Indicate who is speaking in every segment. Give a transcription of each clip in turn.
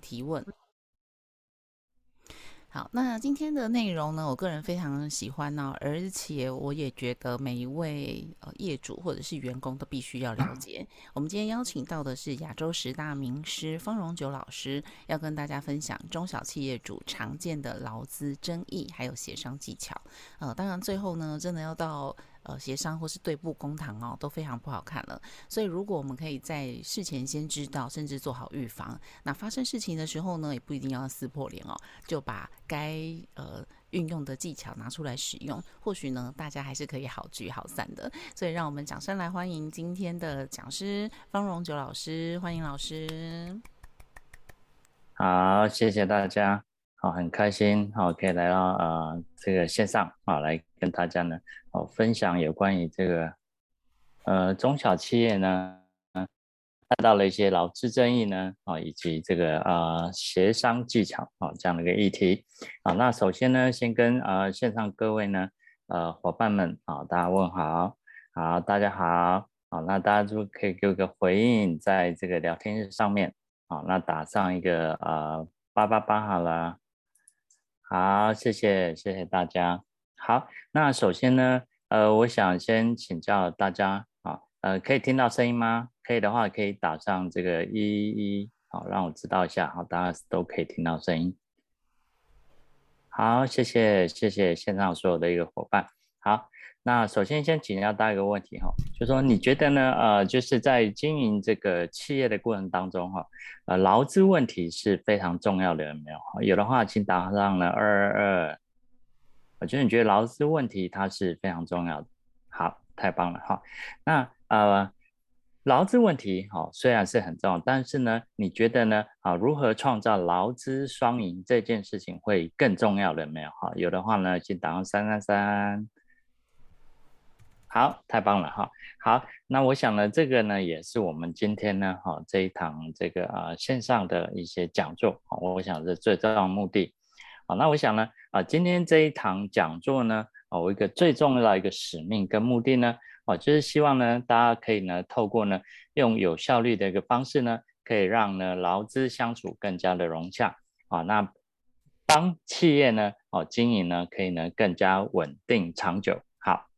Speaker 1: 提问。好，那今天的内容呢，我个人非常喜欢呢、哦，而且我也觉得每一位呃业主或者是员工都必须要了 解。我们今天邀请到的是亚洲十大名师方荣九老师，要跟大家分享中小企业主常见的劳资争议还有协商技巧。呃，当然最后呢，真的要到。呃，协商或是对簿公堂哦，都非常不好看了。所以，如果我们可以在事前先知道，甚至做好预防，那发生事情的时候呢，也不一定要撕破脸哦，就把该呃运用的技巧拿出来使用，或许呢，大家还是可以好聚好散的。所以，让我们掌声来欢迎今天的讲师方荣九老师，欢迎老师。
Speaker 2: 好，谢谢大家。好，很开心，好，可以来到呃这个线上，啊，来跟大家呢，好分享有关于这个呃中小企业呢，看到了一些劳资争议呢，啊，以及这个呃协商技巧，啊，这样的一个议题。啊，那首先呢，先跟呃线上各位呢，呃伙伴们，啊，大家问好，好，大家好，好，那大家就可以给我个回应，在这个聊天室上面，好，那打上一个呃八八八好了。好，谢谢，谢谢大家。好，那首先呢，呃，我想先请教大家，啊，呃，可以听到声音吗？可以的话，可以打上这个一一一，好，让我知道一下，好，大家都可以听到声音。好，谢谢，谢谢线上所有的一个伙伴。好。那首先先请教大家一个问题哈，就说你觉得呢？呃，就是在经营这个企业的过程当中哈，呃，劳资问题是非常重要的，有没有？有的话，请打上了二二二。我觉得你觉得劳资问题它是非常重要的。好，太棒了哈。那呃，劳资问题哈虽然是很重要，但是呢，你觉得呢？啊，如何创造劳资双赢这件事情会更重要的，没有？哈，有的话呢，请打上三三三。好，太棒了哈！好，那我想呢，这个呢也是我们今天呢，哈这一堂这个啊线上的一些讲座，我想是最重要的目的。好，那我想呢，啊今天这一堂讲座呢，啊我一个最重要的一个使命跟目的呢，啊就是希望呢大家可以呢透过呢用有效率的一个方式呢，可以让呢劳资相处更加的融洽，啊那帮企业呢，哦经营呢可以呢更加稳定长久。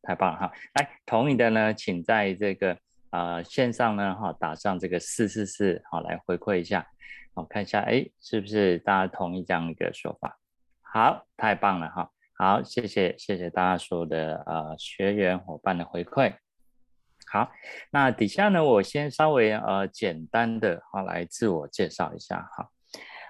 Speaker 2: 太棒了哈！来同意的呢，请在这个呃线上呢哈打上这个四四四，好来回馈一下，我看一下，哎，是不是大家同意这样一个说法？好，太棒了哈！好，谢谢谢谢大家所有的呃学员伙伴的回馈。好，那底下呢，我先稍微呃简单的哈来自我介绍一下哈。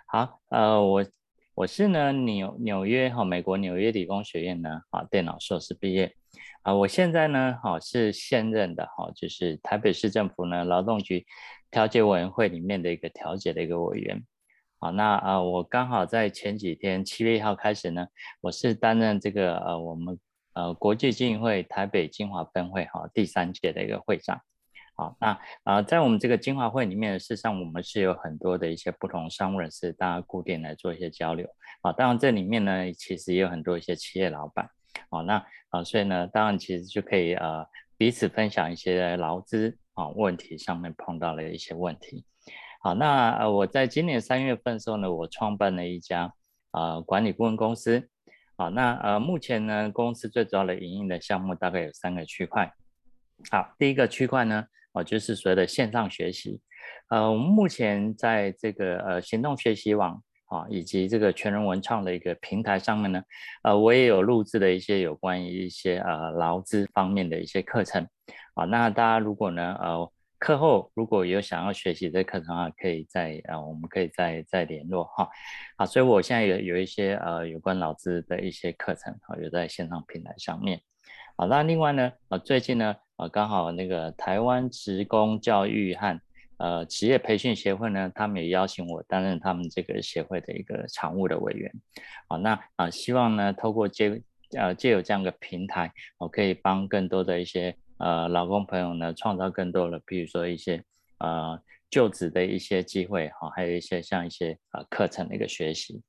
Speaker 2: 好，呃我我是呢纽纽约哈美国纽约理工学院呢啊电脑硕士毕业。啊，我现在呢，好是现任的哈，就是台北市政府呢劳动局调解委员会里面的一个调解的一个委员。好，那啊，我刚好在前几天七月一号开始呢，我是担任这个呃我们呃国际经营会台北精华分会哈第三届的一个会长。好，那啊在我们这个精华会里面，事实上我们是有很多的一些不同商务人士，大家固定来做一些交流。好，当然这里面呢，其实也有很多一些企业老板。好，那啊，所以呢，当然其实就可以呃彼此分享一些劳资啊问题上面碰到了一些问题。好，那呃我在今年三月份的时候呢，我创办了一家呃管理顾问公司。好，那呃目前呢，公司最主要的营运的项目大概有三个区块。好，第一个区块呢，哦就是所谓的线上学习。呃，我们目前在这个呃行动学习网。啊，以及这个全人文创的一个平台上面呢，呃，我也有录制的一些有关于一些呃劳资方面的一些课程，啊，那大家如果呢，呃，课后如果有想要学习这课程的话，可以再呃，我们可以再再联络哈，啊，所以我现在有有一些呃有关劳资的一些课程，啊，有在线上平台上面，好，那另外呢，啊，最近呢，啊，刚好那个台湾职工教育和呃，职业培训协会呢，他们也邀请我担任他们这个协会的一个常务的委员。好，那啊、希望呢，透过借呃借有这样的平台，我可以帮更多的一些呃劳工朋友呢，创造更多的，比如说一些呃就职的一些机会，好，还有一些像一些呃课程的一个学习。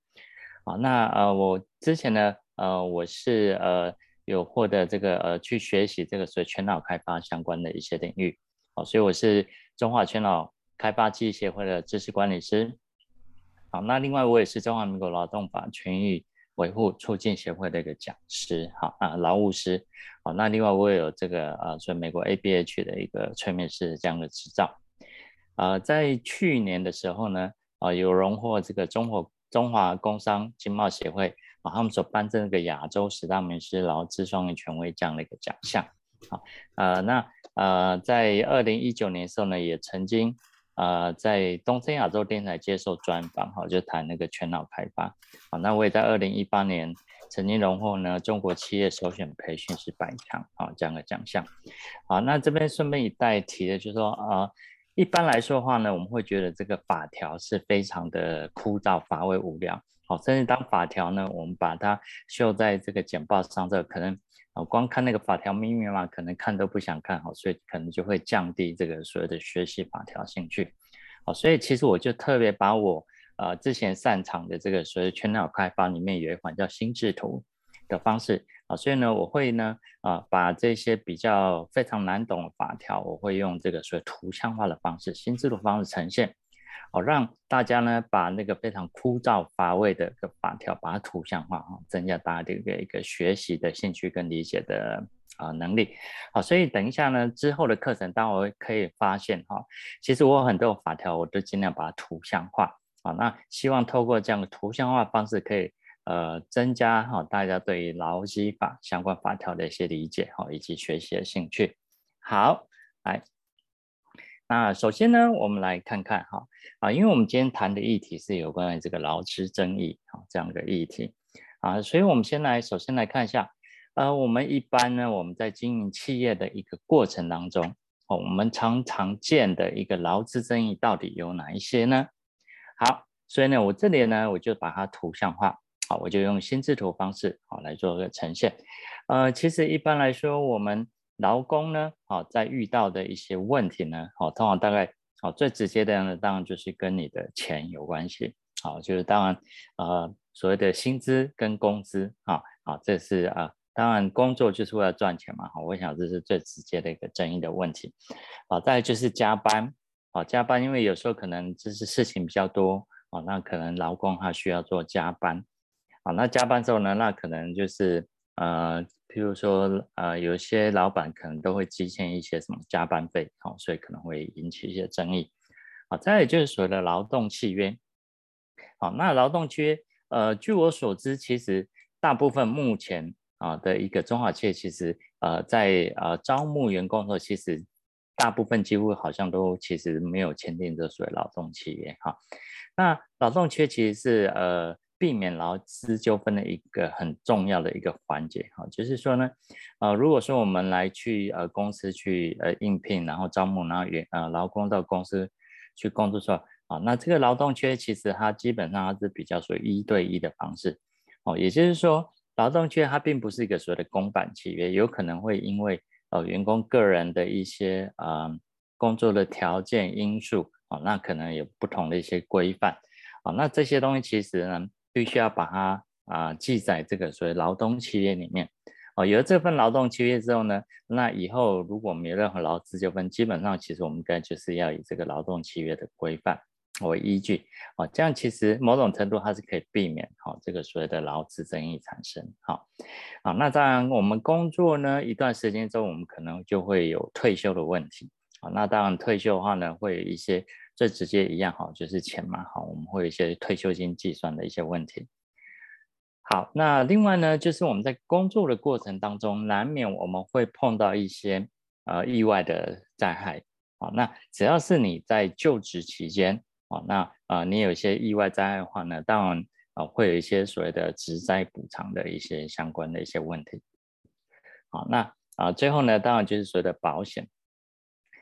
Speaker 2: 好，那呃我之前呢，呃我是呃有获得这个呃去学习这个所谓全脑开发相关的一些领域。好，所以我是。中华全脑开发暨协会的知识管理师，好，那另外我也是中华民国劳动法权益维护促进协会的一个讲师，好啊，劳务师，好，那另外我也有这个呃，所以美国 ABH 的一个催眠师这样的执照，呃，在去年的时候呢，啊，有荣获这个中华中华工商经贸协会啊，他们所颁证这个亚洲十大名师劳资双赢权威这样的一个奖项，好，呃，那呃，在二零一九年的时候呢，也曾经。呃，在东森亚洲电台接受专访，哈，就谈那个全脑开发，好，那我也在二零一八年曾经荣获呢中国企业首选培训师百强，啊，这样的奖项，好，那这边顺便一带提的就是说，呃，一般来说的话呢，我们会觉得这个法条是非常的枯燥乏味无聊，好，甚至当法条呢，我们把它秀在这个简报上，这可能。光看那个法条密密麻麻，可能看都不想看，好，所以可能就会降低这个所谓的学习法条兴趣，好，所以其实我就特别把我呃之前擅长的这个所谓全脑开发里面有一款叫心智图的方式，啊，所以呢我会呢啊把这些比较非常难懂的法条，我会用这个所谓图像化的方式，心智图方式呈现。好，让大家呢把那个非常枯燥乏味的个法条，把它图像化哈，增加大家的一个一个学习的兴趣跟理解的啊能力。好，所以等一下呢之后的课程，大家可以发现哈，其实我很多法条我都尽量把它图像化。好，那希望透过这样的图像化方式，可以呃增加哈大家对于劳基法相关法条的一些理解哈，以及学习的兴趣。好，来。那首先呢，我们来看看哈啊，因为我们今天谈的议题是有关于这个劳资争议啊这样的议题啊，所以我们先来首先来看一下，呃，我们一般呢，我们在经营企业的一个过程当中，哦，我们常常见的一个劳资争议到底有哪一些呢？好，所以呢，我这里呢，我就把它图像化，好，我就用心智图方式好来做个呈现，呃，其实一般来说我们。劳工呢，好，在遇到的一些问题呢，好，通常大概，好，最直接的呢，当然就是跟你的钱有关系，好，就是当然，呃，所谓的薪资跟工资，啊，好，这是啊，当然工作就是为了赚钱嘛，好，我想这是最直接的一个争议的问题，好，再来就是加班，好，加班，因为有时候可能就是事情比较多，啊，那可能劳工他需要做加班，好，那加班之后呢，那可能就是，呃。譬如说，呃，有些老板可能都会积欠一些什么加班费，好、哦，所以可能会引起一些争议。好，再来就是所谓的劳动契约。好，那劳动契约，呃，据我所知，其实大部分目前啊的一个中小企业，其实呃在呃招募员工的时候，其实大部分几乎好像都其实没有签订这所谓劳动契约。哈，那劳动契约其实是呃。避免劳资纠纷的一个很重要的一个环节，哈，就是说呢，呃，如果说我们来去呃公司去呃应聘，然后招募，然后员呃劳工到公司去工作说，啊，那这个劳动契约其实它基本上它是比较属于一对一的方式，哦，也就是说，劳动契约它并不是一个所谓的公版契约，有可能会因为呃员工个人的一些呃工作的条件因素，啊，那可能有不同的一些规范，啊，那这些东西其实呢。必须要把它啊记载这个所谓劳动契约里面。哦，有了这份劳动契约之后呢，那以后如果没有任何劳资纠纷，基本上其实我们应该就是要以这个劳动契约的规范为依据。哦，这样其实某种程度它是可以避免好这个所谓的劳资争议产生好，好，那当然我们工作呢一段时间之后，我们可能就会有退休的问题。啊，那当然退休的话呢，会有一些。最直接一样哈，就是钱嘛，哈，我们会有一些退休金计算的一些问题。好，那另外呢，就是我们在工作的过程当中，难免我们会碰到一些呃意外的灾害。好，那只要是你在就职期间，好，那呃你有一些意外灾害的话呢，当然啊、会有一些所谓的职灾补偿的一些相关的一些问题。好，那啊、最后呢，当然就是所谓的保险。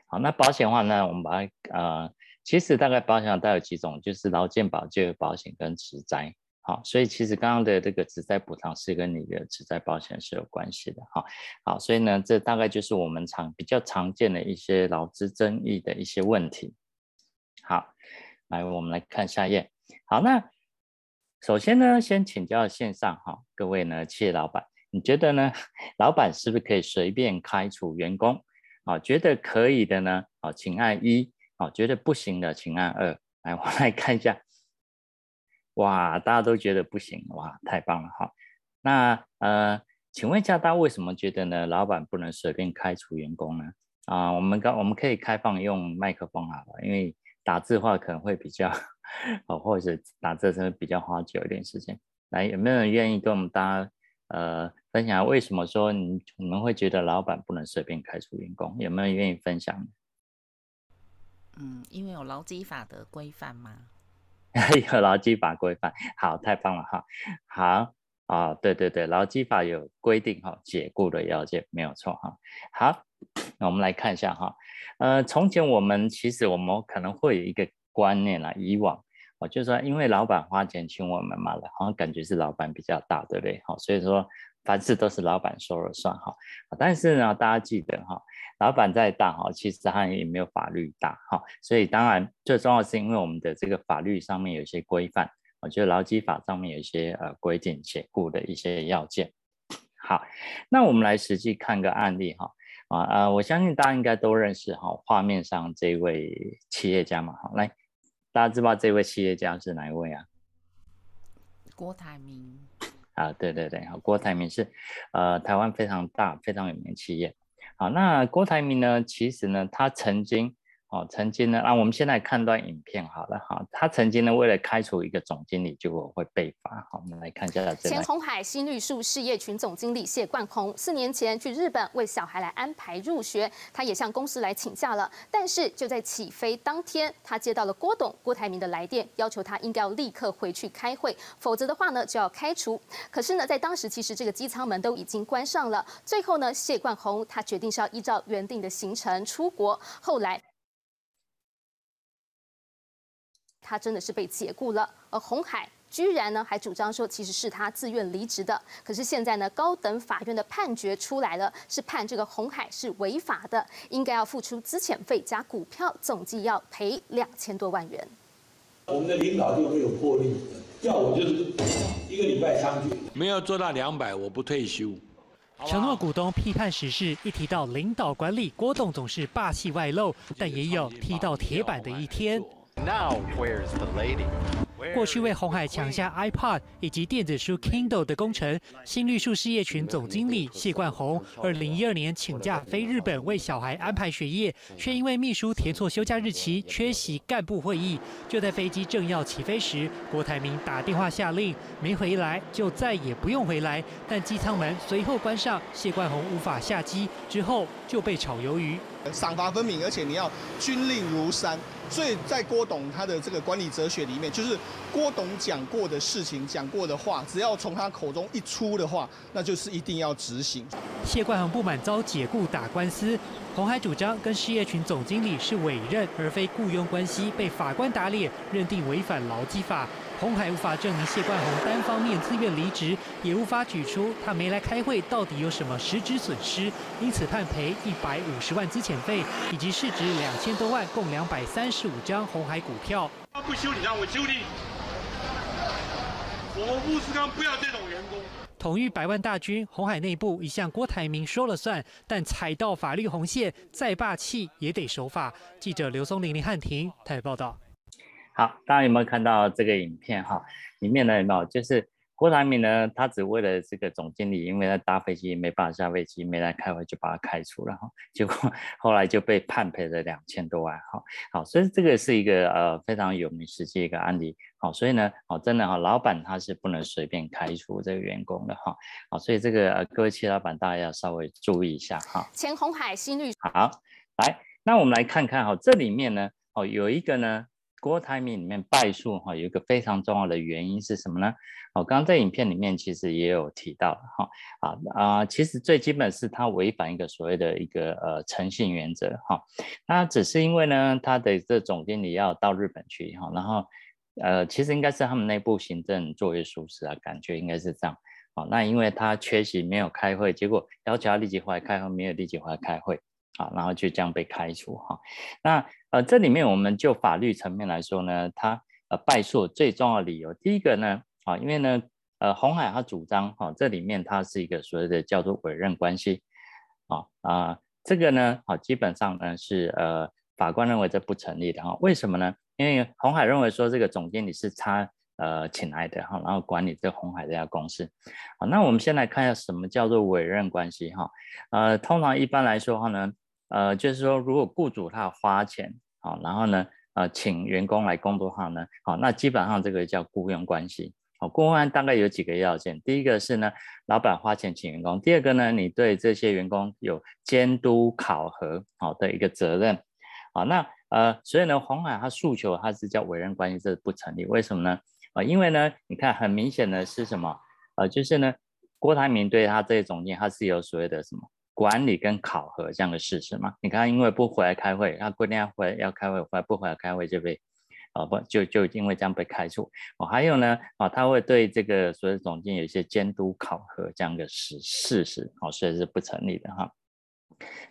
Speaker 2: 好，那保险的话呢，我们把它呃。其实大概保险带有几种，就是劳健保、就业保险跟职灾。好，所以其实刚刚的这个职灾补偿是跟你的职灾保险是有关系的。好，好，所以呢，这大概就是我们常比较常见的一些劳资争议的一些问题。好，来我们来看下一页。好，那首先呢，先请教线上哈，各位呢企业老板，你觉得呢，老板是不是可以随便开除员工？啊，觉得可以的呢，好，请按一。好，觉得不行的，请按二。来，我来看一下。哇，大家都觉得不行，哇，太棒了哈。那呃，请问一下，大家为什么觉得呢？老板不能随便开除员工呢？啊，我们刚我们可以开放用麦克风好了，因为打字话可能会比较，哦，或者打字的时候比较花久一点时间。来，有没有人愿意跟我们大家呃分享为什么说你你们会觉得老板不能随便开除员工？有没有人愿意分享？
Speaker 1: 嗯，因为有劳基法的规范嘛？
Speaker 2: 有劳基法规范，好，太棒了哈，好啊、哦，对对对，劳基法有规定哈，解雇的要件没有错哈。好，那我们来看一下哈，呃，从前我们其实我们可能会有一个观念啦，以往我就说，因为老板花钱请我们嘛，好像感觉是老板比较大，对不对？好，所以说凡事都是老板说了算哈。但是呢，大家记得哈。老板再大哈，其实他也没有法律大哈，所以当然最重要是因为我们的这个法律上面有一些规范，我觉得劳基法上面有一些呃规定解雇的一些要件。好，那我们来实际看个案例哈啊呃，我相信大家应该都认识哈，画面上这位企业家嘛哈，来，大家知道这位企业家是哪一位啊？
Speaker 1: 郭台铭。
Speaker 2: 啊，对对对，郭台铭是呃台湾非常大非常有名的企业。好，那郭台铭呢？其实呢，他曾经。哦，曾经呢，那、啊、我们现在看段影片好了哈。他曾经呢，为了开除一个总经理，就会被罚。好，我们来看一下这。
Speaker 3: 前鸿海新绿树事业群总经理谢冠宏，四年前去日本为小孩来安排入学，他也向公司来请假了。但是就在起飞当天，他接到了郭董郭台铭的来电，要求他应该要立刻回去开会，否则的话呢就要开除。可是呢，在当时其实这个机舱门都已经关上了。最后呢，谢冠宏他决定是要依照原定的行程出国。后来。他真的是被解雇了，而红海居然呢还主张说其实是他自愿离职的。可是现在呢，高等法院的判决出来了，是判这个红海是违法的，应该要付出资遣费加股票，总计要赔两千多万元。
Speaker 4: 我们的领导就没有魄力，叫我就是一个礼拜上去，
Speaker 5: 没有做到两百，我不退休。
Speaker 6: 承诺股东批判时事，一提到领导管理，郭董总是霸气外露，但也有踢到铁板的一天。Now, where's the lady? 过去为红海抢下 iPod 以及电子书 Kindle 的工程，新绿树事业群总经理谢冠宏，二零一二年请假飞日本为小孩安排学业，却因为秘书填错休假日期，缺席干部会议。就在飞机正要起飞时，郭台铭打电话下令，没回来就再也不用回来。但机舱门随后关上，谢冠宏无法下机，之后就被炒鱿鱼。
Speaker 7: 赏罚分明，而且你要军令如山。所以在郭董他的这个管理哲学里面，就是郭董讲过的事情、讲过的话，只要从他口中一出的话，那就是一定要执行。
Speaker 6: 谢冠宏不满遭解雇打官司，红海主张跟事业群总经理是委任而非雇佣关系，被法官打脸，认定违反劳基法。鸿海无法证明谢冠宏单方面自愿离职，也无法举出他没来开会到底有什么实质损失，因此判赔一百五十万资遣费，以及市值两千多万共两百三十五张红海股票。
Speaker 8: 他不修理，让我修理。我们富士康不要这种员工。
Speaker 6: 统御百万大军，红海内部一向郭台铭说了算，但踩到法律红线，再霸气也得守法。记者刘松林、林汉庭台北报道。
Speaker 2: 好，大家有没有看到这个影片哈？里面呢有没有？就是郭台铭呢，他只为了这个总经理，因为他搭飞机没办法下飞机，没来开会就把他开除了哈。结果后来就被判赔了两千多万哈。好，所以这个是一个呃非常有名实际一个案例。好，所以呢，好真的哈，老板他是不能随便开除这个员工的哈。好，所以这个呃各位企业老板大家要稍微注意一下哈。
Speaker 3: 钱红海新律。
Speaker 2: 好，来，那我们来看看哈，这里面呢，哦有一个呢。郭台铭里面败诉哈，有一个非常重要的原因是什么呢？我刚刚在影片里面其实也有提到哈啊啊，其实最基本是他违反一个所谓的一个呃诚信原则哈。那只是因为呢，他的这总经理要到日本去哈，然后呃其实应该是他们内部行政作业疏失啊，感觉应该是这样。好，那因为他缺席没有开会，结果要求他立即回来开会，没有立即回来开会。啊，然后就这样被开除哈。那呃，这里面我们就法律层面来说呢，他呃败诉最重要的理由，第一个呢，啊，因为呢，呃，红海他主张哈，这里面它是一个所谓的叫做委任关系，啊啊，这个呢，啊，基本上呢是呃法官认为这不成立的哈。为什么呢？因为红海认为说这个总经理是他呃请来的哈，然后管理这红海这家公司。好，那我们先来看一下什么叫做委任关系哈。呃，通常一般来说的话呢，呃，就是说如果雇主他花钱，好，然后呢，呃，请员工来工作的话呢，好，那基本上这个叫雇佣关系。好，雇佣大概有几个要件，第一个是呢，老板花钱请员工；第二个呢，你对这些员工有监督考核好的一个责任。好，那呃，所以呢，鸿海他诉求他是叫委任关系，这是不成立。为什么呢？啊，因为呢，你看很明显的是什么？呃，就是呢，郭台铭对他这些总监，他是有所谓的什么管理跟考核这样的事实嘛？你看，因为不回来开会，他规定要回要开会，回来不回来开会就被。哦不就就因为这样被开除哦，还有呢啊，他会对这个所有总监有一些监督考核这样的事事实哦，所以是不成立的哈。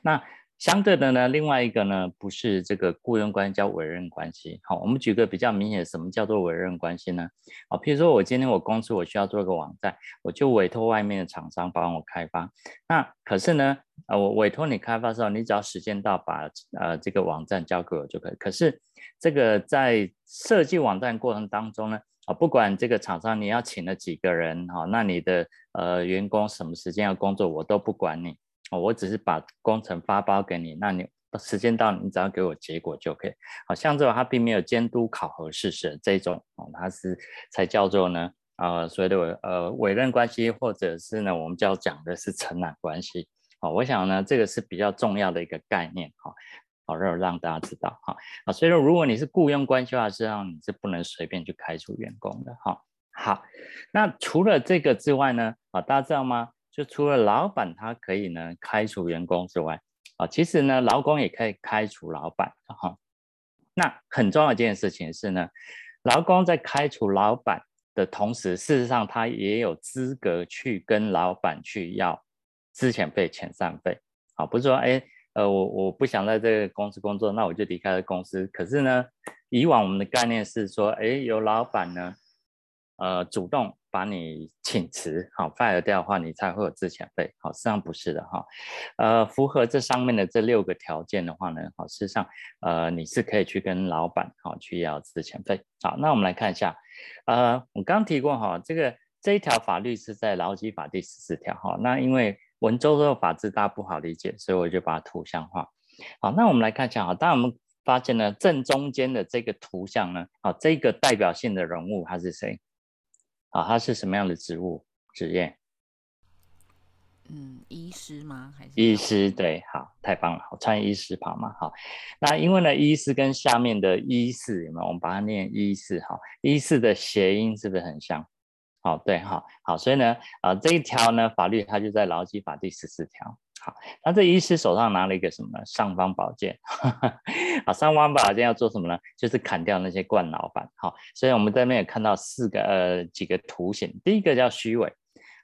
Speaker 2: 那相对的呢，另外一个呢，不是这个雇佣关系叫委任关系。好，我们举个比较明显，什么叫做委任关系呢？啊，譬如说我今天我公司我需要做一个网站，我就委托外面的厂商帮我开发。那可是呢，啊，我委托你开发的时候，你只要时间到把呃这个网站交给我就可以。可是这个在设计网站过程当中呢，啊，不管这个厂商你要请了几个人，哈，那你的呃员工什么时间要工作，我都不管你。哦，我只是把工程发包给你，那你时间到，你只要给我结果就可以。好像这种他并没有监督考核事实这种，哦，他是才叫做呢，呃，所谓的呃委任关系，或者是呢，我们就要讲的是承揽关系。好，我想呢，这个是比较重要的一个概念，哈，好让让大家知道，哈，啊，所以说如果你是雇佣关系的话，实际上你是不能随便去开除员工的，哈。好，那除了这个之外呢，啊，大家知道吗？就除了老板他可以呢开除员工之外，啊，其实呢劳工也可以开除老板哈。那很重要一件事情是呢，劳工在开除老板的同时，事实上他也有资格去跟老板去要资遣费、遣散费。啊，不是说哎，呃，我我不想在这个公司工作，那我就离开了公司。可是呢，以往我们的概念是说，哎，有老板呢，呃，主动。把你请辞，好 fire 掉的话，你才会有资遣费。好，实际上不是的哈。呃，符合这上面的这六个条件的话呢，好，事实上，呃，你是可以去跟老板好去要资遣费。好，那我们来看一下，呃，我刚提过哈，这个这一条法律是在劳基法第十四条哈。那因为文绉绉的法制大家不好理解，所以我就把它图像化。好，那我们来看一下哈，当然我们发现呢，正中间的这个图像呢，好，这个代表性的人物他是谁？啊，他是什么样的职务职业？
Speaker 1: 嗯，医师吗？还是
Speaker 2: 医师？对，好，太棒了，我穿医师袍嘛，好。那因为呢，医师跟下面的医师有没有？我们把它念医师，好，医师的谐音是不是很像？好，对，好，好，所以呢，啊，这一条呢法律它就在劳基法第十四条。好，那这医师手上拿了一个什么？尚方宝剑。好，尚方宝剑要做什么呢？就是砍掉那些惯老板。好，所以我们这边也看到四个呃几个图形。第一个叫虚伪。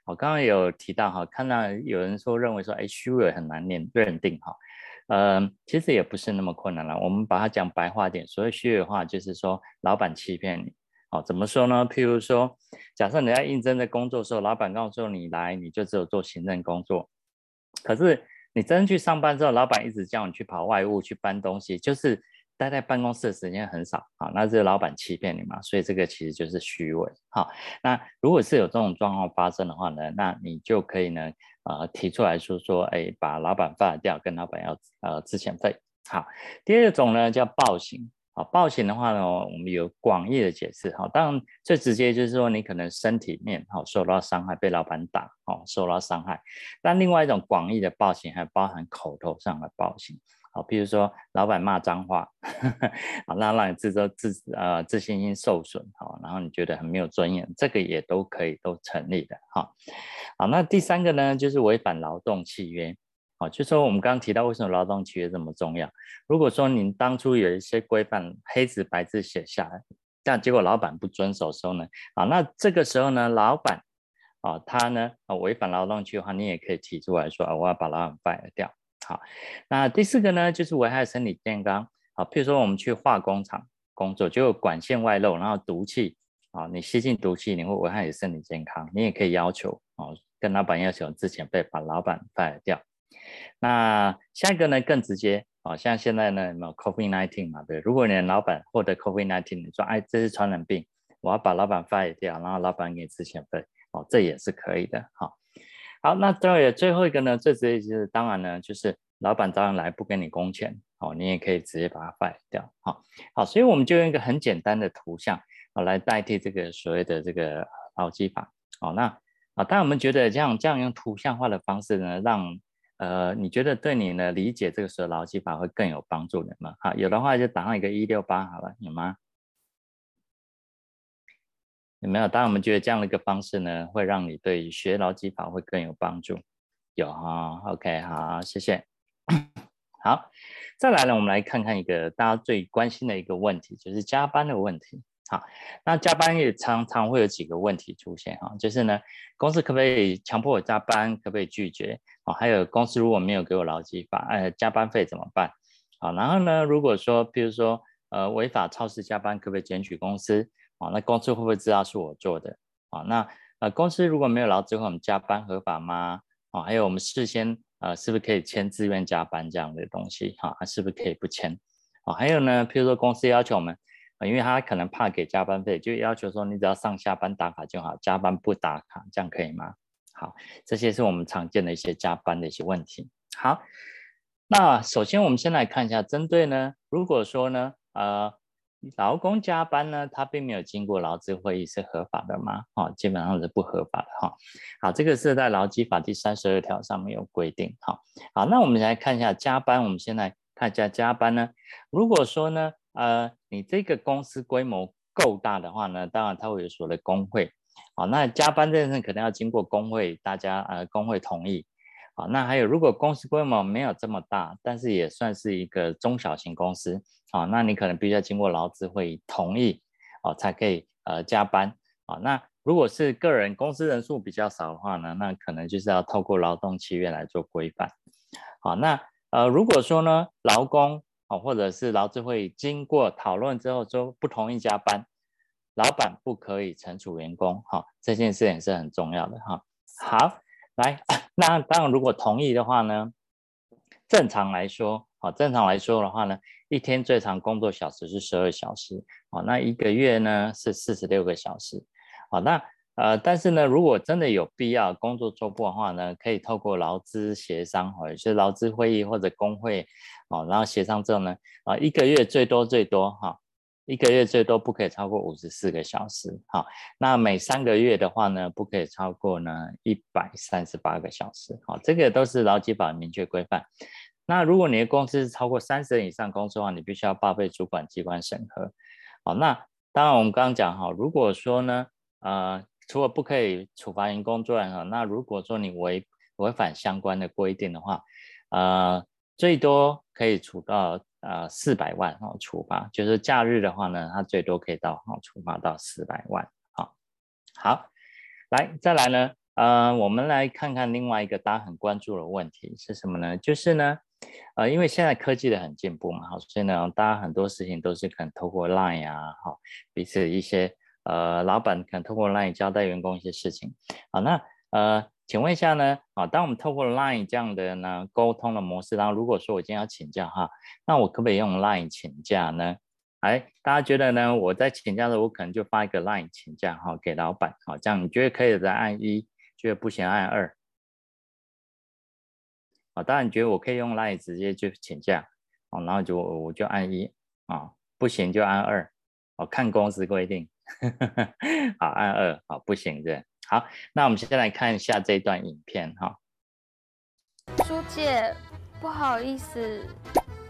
Speaker 2: 我刚刚有提到哈，看到有人说认为说，哎，虚伪很难念认定哈。呃，其实也不是那么困难了。我们把它讲白话点，所谓虚伪话，就是说老板欺骗你。好，怎么说呢？譬如说，假设你在应征的工作时候，老板告诉你来，你就只有做行政工作。可是你真去上班之后，老板一直叫你去跑外务去搬东西，就是待在办公室的时间很少啊，那这个老板欺骗你嘛，所以这个其实就是虚伪。好，那如果是有这种状况发生的话呢，那你就可以呢，呃，提出来说说，哎，把老板 fire 掉，跟老板要呃资遣费。好，第二种呢叫暴行。好，暴行的话呢，我们有广义的解释。好，当然最直接就是说你可能身体面好受到伤害，被老板打，好受到伤害。但另外一种广义的暴行还包含口头上的暴行。好，比如说老板骂脏话，好，那让你自尊自呃自信心受损，好，然后你觉得很没有尊严，这个也都可以都成立的。哈，好，那第三个呢，就是违反劳动契约。啊，就说我们刚刚提到为什么劳动契约这么重要？如果说您当初有一些规范黑纸白字写下来，但结果老板不遵守的时候呢，啊，那这个时候呢，老板啊，他呢啊违反劳动契约的话，你也可以提出来说啊，我要把老板 fire 掉。好，那第四个呢，就是危害身体健康。啊，譬如说我们去化工厂工作，就管线外漏，然后毒气啊，你吸进毒气，你会危害你身体健康，你也可以要求啊，跟老板要求之前被把老板 fire 掉。那下一个呢，更直接啊，像现在呢，有没有 COVID-19 嘛？对，如果你的老板获得 COVID-19，你说哎，这是传染病，我要把老板 fire 掉，然后老板给你资遣费，哦，这也是可以的，哈。好，那对最后一个呢，最直接就是当然呢，就是老板早上来不给你工钱，哦，你也可以直接把它 fire 掉，好，好，所以我们就用一个很简单的图像啊来代替这个所谓的这个劳基法，哦，那啊，当然我们觉得这样这样用图像化的方式呢，让呃你觉得对你的理解这个时候劳基法会更有帮助的吗？好，有的话就打上一个一六八好了，有吗？有没有？当然，我们觉得这样的一个方式呢，会让你对学劳基法会更有帮助。有哈，OK，好，谢谢。好，再来呢，我们来看看一个大家最关心的一个问题，就是加班的问题。好，那加班也常常会有几个问题出现哈，就是呢，公司可不可以强迫我加班？可不可以拒绝？啊，还有公司如果没有给我劳基法，呃，加班费怎么办？好，然后呢，如果说，比如说，呃，违法超时加班，可不可以检举公司？啊，那公司会不会知道是我做的？啊，那呃，公司如果没有劳资会，我们加班合法吗？啊，还有我们事先呃，是不是可以签自愿加班这样的东西？哈，是不是可以不签？啊，还有呢，譬如说公司要求我们，因为他可能怕给加班费，就要求说你只要上下班打卡就好，加班不打卡，这样可以吗？好，这些是我们常见的一些加班的一些问题。好，那首先我们先来看一下，针对呢，如果说呢，呃。劳工加班呢，他并没有经过劳资会议是合法的吗？哦，基本上是不合法的哈。好，这个是在劳基法第三十二条上面有规定。好，好，那我们来看一下加班。我们先来看一下加班呢。如果说呢，呃，你这个公司规模够大的话呢，当然它会有所的工会。好，那加班这件事可能要经过工会，大家呃工会同意。好，那还有，如果公司规模没有这么大，但是也算是一个中小型公司，啊，那你可能必须要经过劳资会同意，哦，才可以呃加班，啊，那如果是个人公司人数比较少的话呢，那可能就是要透过劳动契约来做规范，好，那呃如果说呢劳工或者是劳资会议经过讨论之后说不同意加班，老板不可以惩处员工，哈，这件事也是很重要的哈，好。来，那当然，如果同意的话呢，正常来说，啊，正常来说的话呢，一天最长工作小时是十二小时，啊，那一个月呢是四十六个小时，啊，那呃，但是呢，如果真的有必要工作做不的话呢，可以透过劳资协商，或者是劳资会议或者工会，啊，然后协商之后呢，啊，一个月最多最多哈。一个月最多不可以超过五十四个小时，好，那每三个月的话呢，不可以超过呢一百三十八个小时，好，这个都是劳基法明确规范。那如果你的公司是超过三十人以上公司的话，你必须要报备主管机关审核，好，那当然我们刚刚讲哈，如果说呢，呃，除了不可以处罚员工之外哈，那如果说你违违反相关的规定的话，呃，最多可以处到。呃，四百万哦，处罚就是假日的话呢，它最多可以到哦，处罚到四百万。好，好，来再来呢，呃，我们来看看另外一个大家很关注的问题是什么呢？就是呢，呃，因为现在科技的很进步嘛，好，所以呢，大家很多事情都是可能透过 Line 啊，好，彼此一些呃，老板可能透过 Line 交代员工一些事情，好，那呃。请问一下呢，啊，当我们透过 Line 这样的呢沟通的模式，然后如果说我今天要请假哈，那我可不可以用 Line 请假呢？哎，大家觉得呢？我在请假的时候，我可能就发一个 Line 请假哈给老板，好，这样你觉得可以的按一，觉得不行按二。啊，当然你觉得我可以用 Line 直接就请假，哦，然后就我就按一啊，不行就按二，哦，看公司规定，好按二，好不行的。好，那我们先来看一下这段影片哈。
Speaker 9: 朱姐，不好意思，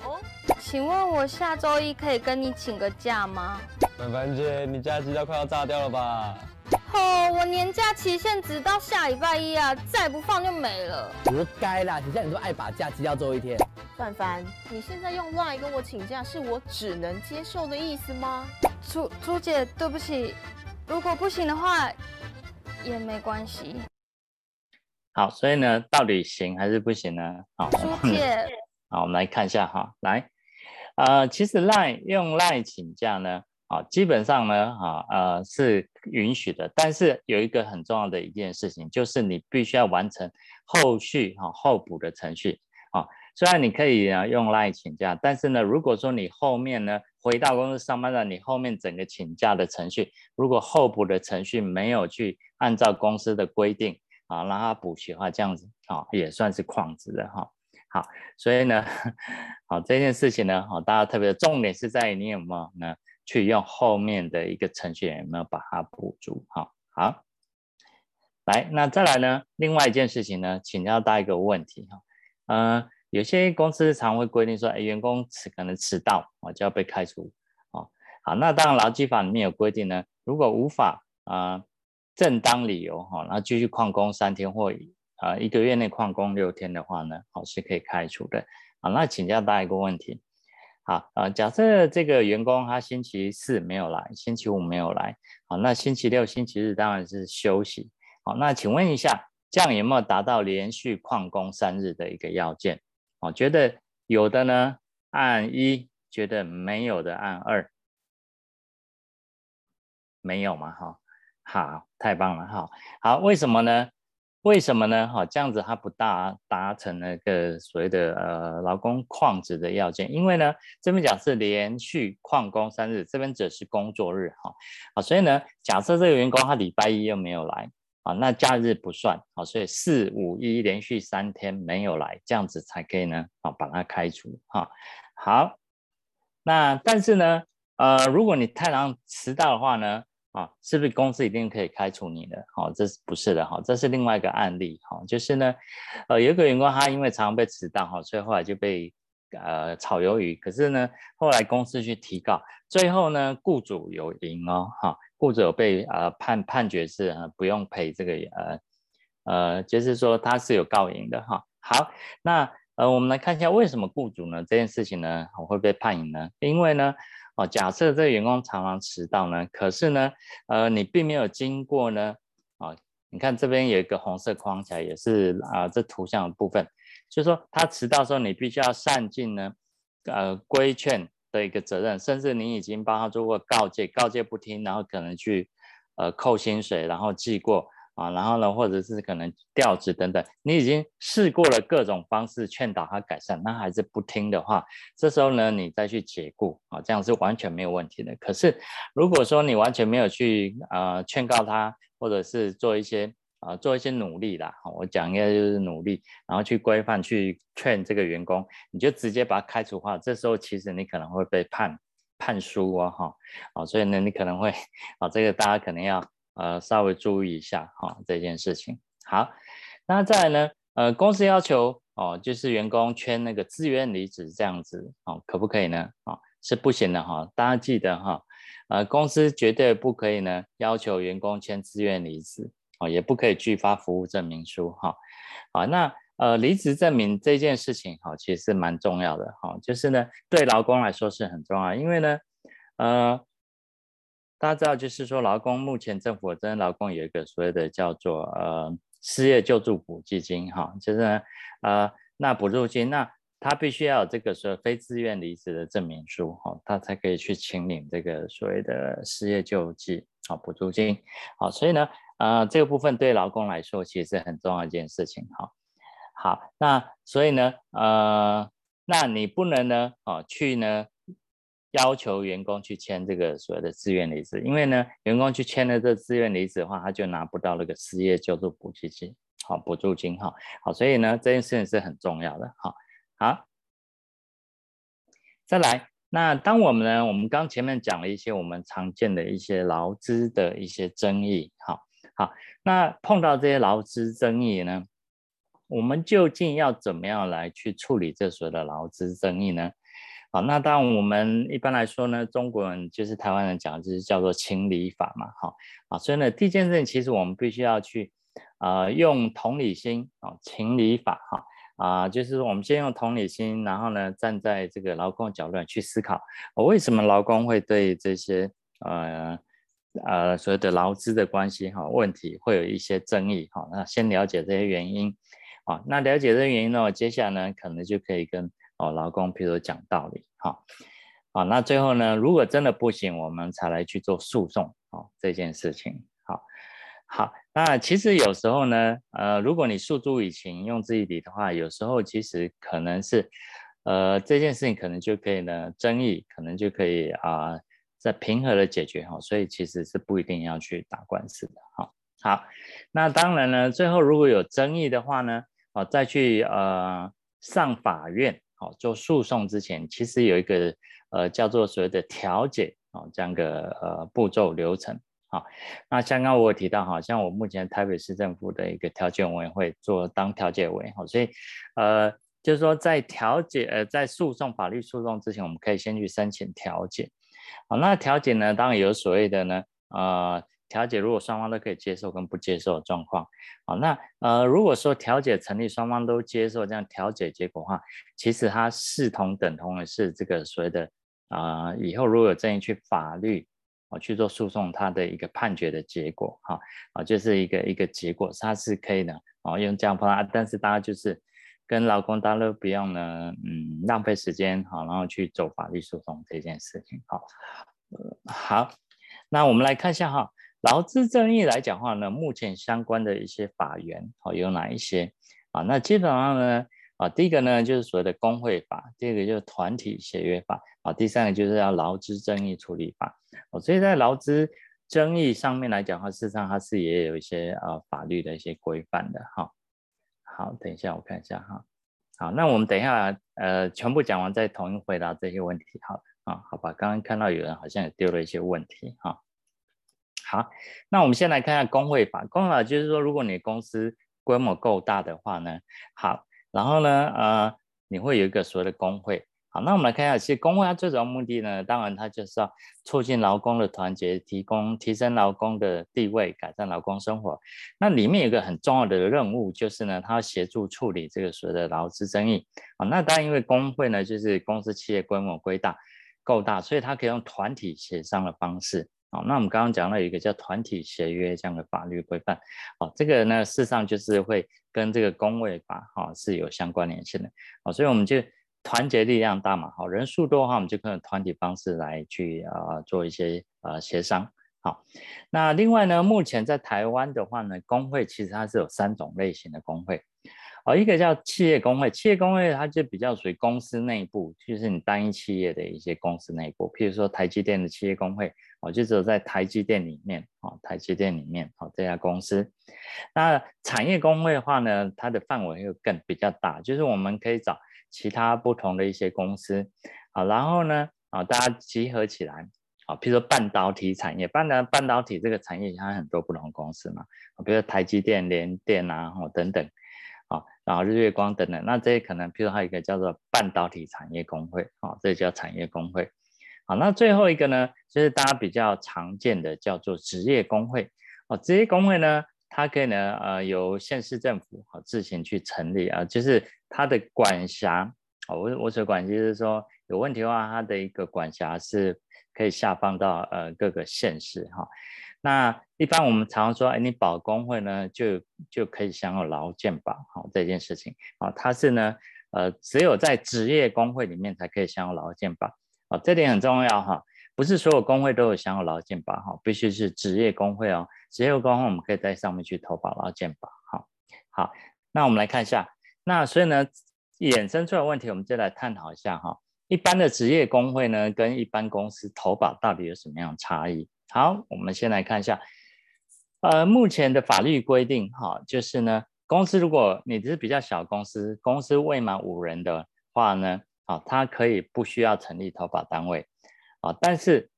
Speaker 9: 哦，请问我下周一可以跟你请个假吗？
Speaker 10: 凡凡姐，你假期都快要炸掉了吧？
Speaker 9: 哦，我年假期限只到下礼拜一啊，再不放就没了。
Speaker 11: 活该啦，谁叫你都爱把假期要做一天。
Speaker 12: 范凡，你现在用 LINE 跟我请假，是我只能接受的意思吗？
Speaker 9: 朱朱姐，对不起，如果不行的话。也没关系。
Speaker 2: 好，所以呢，到底行还是不行呢？好，
Speaker 9: 朱姐，
Speaker 2: 好，我们来看一下哈，来，呃，其实 LINE 用 LINE 请假呢，啊，基本上呢，哈，呃，是允许的，但是有一个很重要的一件事情，就是你必须要完成后续哈后补的程序啊。虽然你可以啊用 LINE 请假，但是呢，如果说你后面呢回到公司上班了，你后面整个请假的程序，如果候补的程序没有去按照公司的规定啊让他补齐的话，这样子啊也算是旷职的哈。好，所以呢，好这件事情呢，好大家特别重点是在于你有没有呢去用后面的一个程序有没有把它补足哈。好，来那再来呢，另外一件事情呢，请教大家一个问题哈，嗯。有些公司常会规定说，哎，员工迟可能迟到啊，就要被开除啊。好，那当然劳基法里面有规定呢，如果无法啊、正当理由哈，然后继续旷工三天或啊、一个月内旷工六天的话呢，好是可以开除的。好，那请教大家一个问题，好啊、呃，假设这个员工他星期四没有来，星期五没有来，好，那星期六、星期日当然是休息。好，那请问一下，这样有没有达到连续旷工三日的一个要件？哦觉得有的呢，按一；觉得没有的按二。没有嘛？哈，好，太棒了，哈，好，为什么呢？为什么呢？哈，这样子它不达达成那个所谓的呃劳工旷职的要件，因为呢，这边讲是连续旷工三日，这边只是工作日，哈，啊，所以呢，假设这个员工他礼拜一又没有来。啊，那假日不算，好，所以四五一连续三天没有来，这样子才可以呢，啊，把它开除，哈，好，那但是呢，呃，如果你太常迟到的话呢，啊，是不是公司一定可以开除你的？好，这是不是的？哈，这是另外一个案例，哈，就是呢，呃，有一个员工他因为常常被迟到，哈，所以后来就被呃炒鱿鱼，可是呢，后来公司去提告，最后呢，雇主有赢哦，哈。雇主有被呃判判决是不用赔这个呃呃，就是说他是有告赢的哈。好，那呃我们来看一下为什么雇主呢这件事情呢会被判赢呢？因为呢假设这个员工常常迟到呢，可是呢呃你并没有经过呢啊、你看这边有一个红色框起来也是啊、这图像的部分，就是说他迟到时候你必须要善尽呢呃规劝。的一个责任，甚至你已经帮他做过告诫，告诫不听，然后可能去呃扣薪水，然后记过啊，然后呢，或者是可能调职等等，你已经试过了各种方式劝导他改善，那还是不听的话，这时候呢，你再去解雇啊，这样是完全没有问题的。可是如果说你完全没有去呃劝告他，或者是做一些。啊，做一些努力啦，我讲应该就是努力，然后去规范、去劝这个员工，你就直接把他开除化，这时候其实你可能会被判判输哦，哈，啊，所以呢，你可能会啊，这个大家可能要呃稍微注意一下哈，这件事情。好，那再来呢，呃，公司要求哦，就是员工签那个自愿离职这样子，哦，可不可以呢？啊，是不行的哈，大家记得哈，呃，公司绝对不可以呢要求员工签自愿离职哦。也不可以拒发服务证明书，哈，好，那呃离职证明这件事情，哈，其实是蛮重要的，哈，就是呢对劳工来说是很重要，因为呢，呃，大家知道就是说劳工目前政府真劳工有一个所谓的叫做呃失业救助补济金，哈，就是呢呃那补助金，那他必须要有这个所谓非自愿离职的证明书，哈，他才可以去请领这个所谓的失业救济，啊补助金，好，所以呢。呃，这个部分对劳工来说其实是很重要一件事情，哈。好，那所以呢，呃，那你不能呢，哦，去呢要求员工去签这个所谓的自愿离职，因为呢，员工去签了这自愿离职的话，他就拿不到那个失业救助补贴金，好，补助金，哈。好，所以呢，这件事情是很重要的，哈。好，再来，那当我们呢，我们刚前面讲了一些我们常见的一些劳资的一些争议，哈。好，那碰到这些劳资争议呢，我们究竟要怎么样来去处理这所谓的劳资争议呢？好，那当我们一般来说呢，中国人就是台湾人讲就是叫做情理法嘛，好，啊，所以呢，第一件事其实我们必须要去啊、呃、用同理心啊情理法哈啊，就是说我们先用同理心，然后呢站在这个劳工的角度去思考，为什么劳工会对这些呃。呃，所谓的劳资的关系哈，问题会有一些争议哈。那先了解这些原因啊，那了解这些原因呢，接下来呢，可能就可以跟哦劳工，譬如讲道理哈。啊，那最后呢，如果真的不行，我们才来去做诉讼哦这件事情。好，好，那其实有时候呢，呃，如果你诉诸以情用之以理的话，有时候其实可能是，呃，这件事情可能就可以呢，争议可能就可以啊，在、平和的解决哈，所以其实是不一定要去打官司的哈。好，那当然呢，最后如果有争议的话呢，啊，再去呃上法院，好做诉讼之前，其实有一个呃叫做所谓的调解啊这样个呃步骤流程。好，那刚刚我有提到，好像我目前台北市政府的一个调解委员会做当调解委，好，所以呃就是说在调解呃在诉讼法律诉讼之前，我们可以先去申请调解。好，那调解呢，当然有所谓的呢，呃。调解如果双方都可以接受跟不接受的状况，好，那呃如果说调解成立，双方都接受这样调解结果的话，其实它视同等同的是这个所谓的啊、以后如果有争议去法律啊去做诉讼，它的一个判决的结果哈啊就是一个一个结果，它是可以的啊用这样方法，但是大家就是跟老公大家都不用呢嗯浪费时间好，然后去走法律诉讼这件事情好，好，那我们来看一下哈。劳资争议来讲话呢，目前相关的一些法源哦有哪一些啊？那基本上呢啊，第一个呢就是所谓的工会法，第二个就是团体协约法啊，第三个就是要劳资争议处理法哦。所以在劳资争议上面来讲话，事实上它是也有一些呃法律的一些规范的哈。好，等一下我看一下哈。好，那我们等一下呃全部讲完再统一回答这些问题。好啊，好吧。刚刚看到有人好像也丢了一些问题哈。好，那我们先来看一下工会法。工会法就是说，如果你公司规模够大的话呢，好，然后呢，呃，你会有一个所谓的工会。好，那我们来看一下，其实工会它最主要目的呢，当然它就是要促进劳工的团结，提供提升劳工的地位，改善劳工生活。那里面有一个很重要的任务，就是呢，它要协助处理这个所谓的劳资争议。啊，那当然因为工会呢，就是公司企业规模归大够大，所以它可以用团体协商的方式。好，那我们刚刚讲了一个叫团体协约这样的法律规范，好，这个呢事实上就是会跟这个工会法哈是有相关联性的，好，所以我们就团结力量大嘛，好，人数多的话，我们就可以团体方式来去啊做一些呃协商，好，那另外呢，目前在台湾的话呢，工会其实它是有三种类型的工会。哦，一个叫企业工会，企业工会它就比较属于公司内部，就是你单一企业的一些公司内部，譬如说台积电的企业工会，哦，就只有在台积电里面，哦，台积电里面，哦，这家公司。那产业工会的话呢，它的范围又更比较大，就是我们可以找其他不同的一些公司，啊，然后呢，啊，大家集合起来，啊，譬如说半导体产业，半导半导体这个产业它很多不同公司嘛，比如说台积电、联电啊，哦，等等。啊，然后日月光等等，那这些可能，譬如还有一个叫做半导体产业工会，啊，这叫产业工会。好，那最后一个呢，就是大家比较常见的叫做职业工会。哦，职业工会呢，它可以呢，呃，由县市政府啊自行去成立啊，就是它的管辖，啊，我我所管就是说有问题的话，它的一个管辖是可以下放到呃各个县市哈。那一般我们常说，哎，你保工会呢，就就可以享有劳健保，好这件事情，好，它是呢，呃，只有在职业工会里面才可以享有劳健保，好，这点很重要哈，不是所有工会都有享有劳健保哈，必须是职业工会哦，职业工会我们可以在上面去投保劳健保，好，好，那我们来看一下，那所以呢，衍生出来问题，我们就来探讨一下哈，一般的职业工会呢，跟一般公司投保到底有什么样的差异？好，我们先来看一下，呃，目前的法律规定，哈，就是呢，公司如果你是比较小公司，公司未满五人的话呢，啊，它可以不需要成立投保单位，啊，但是，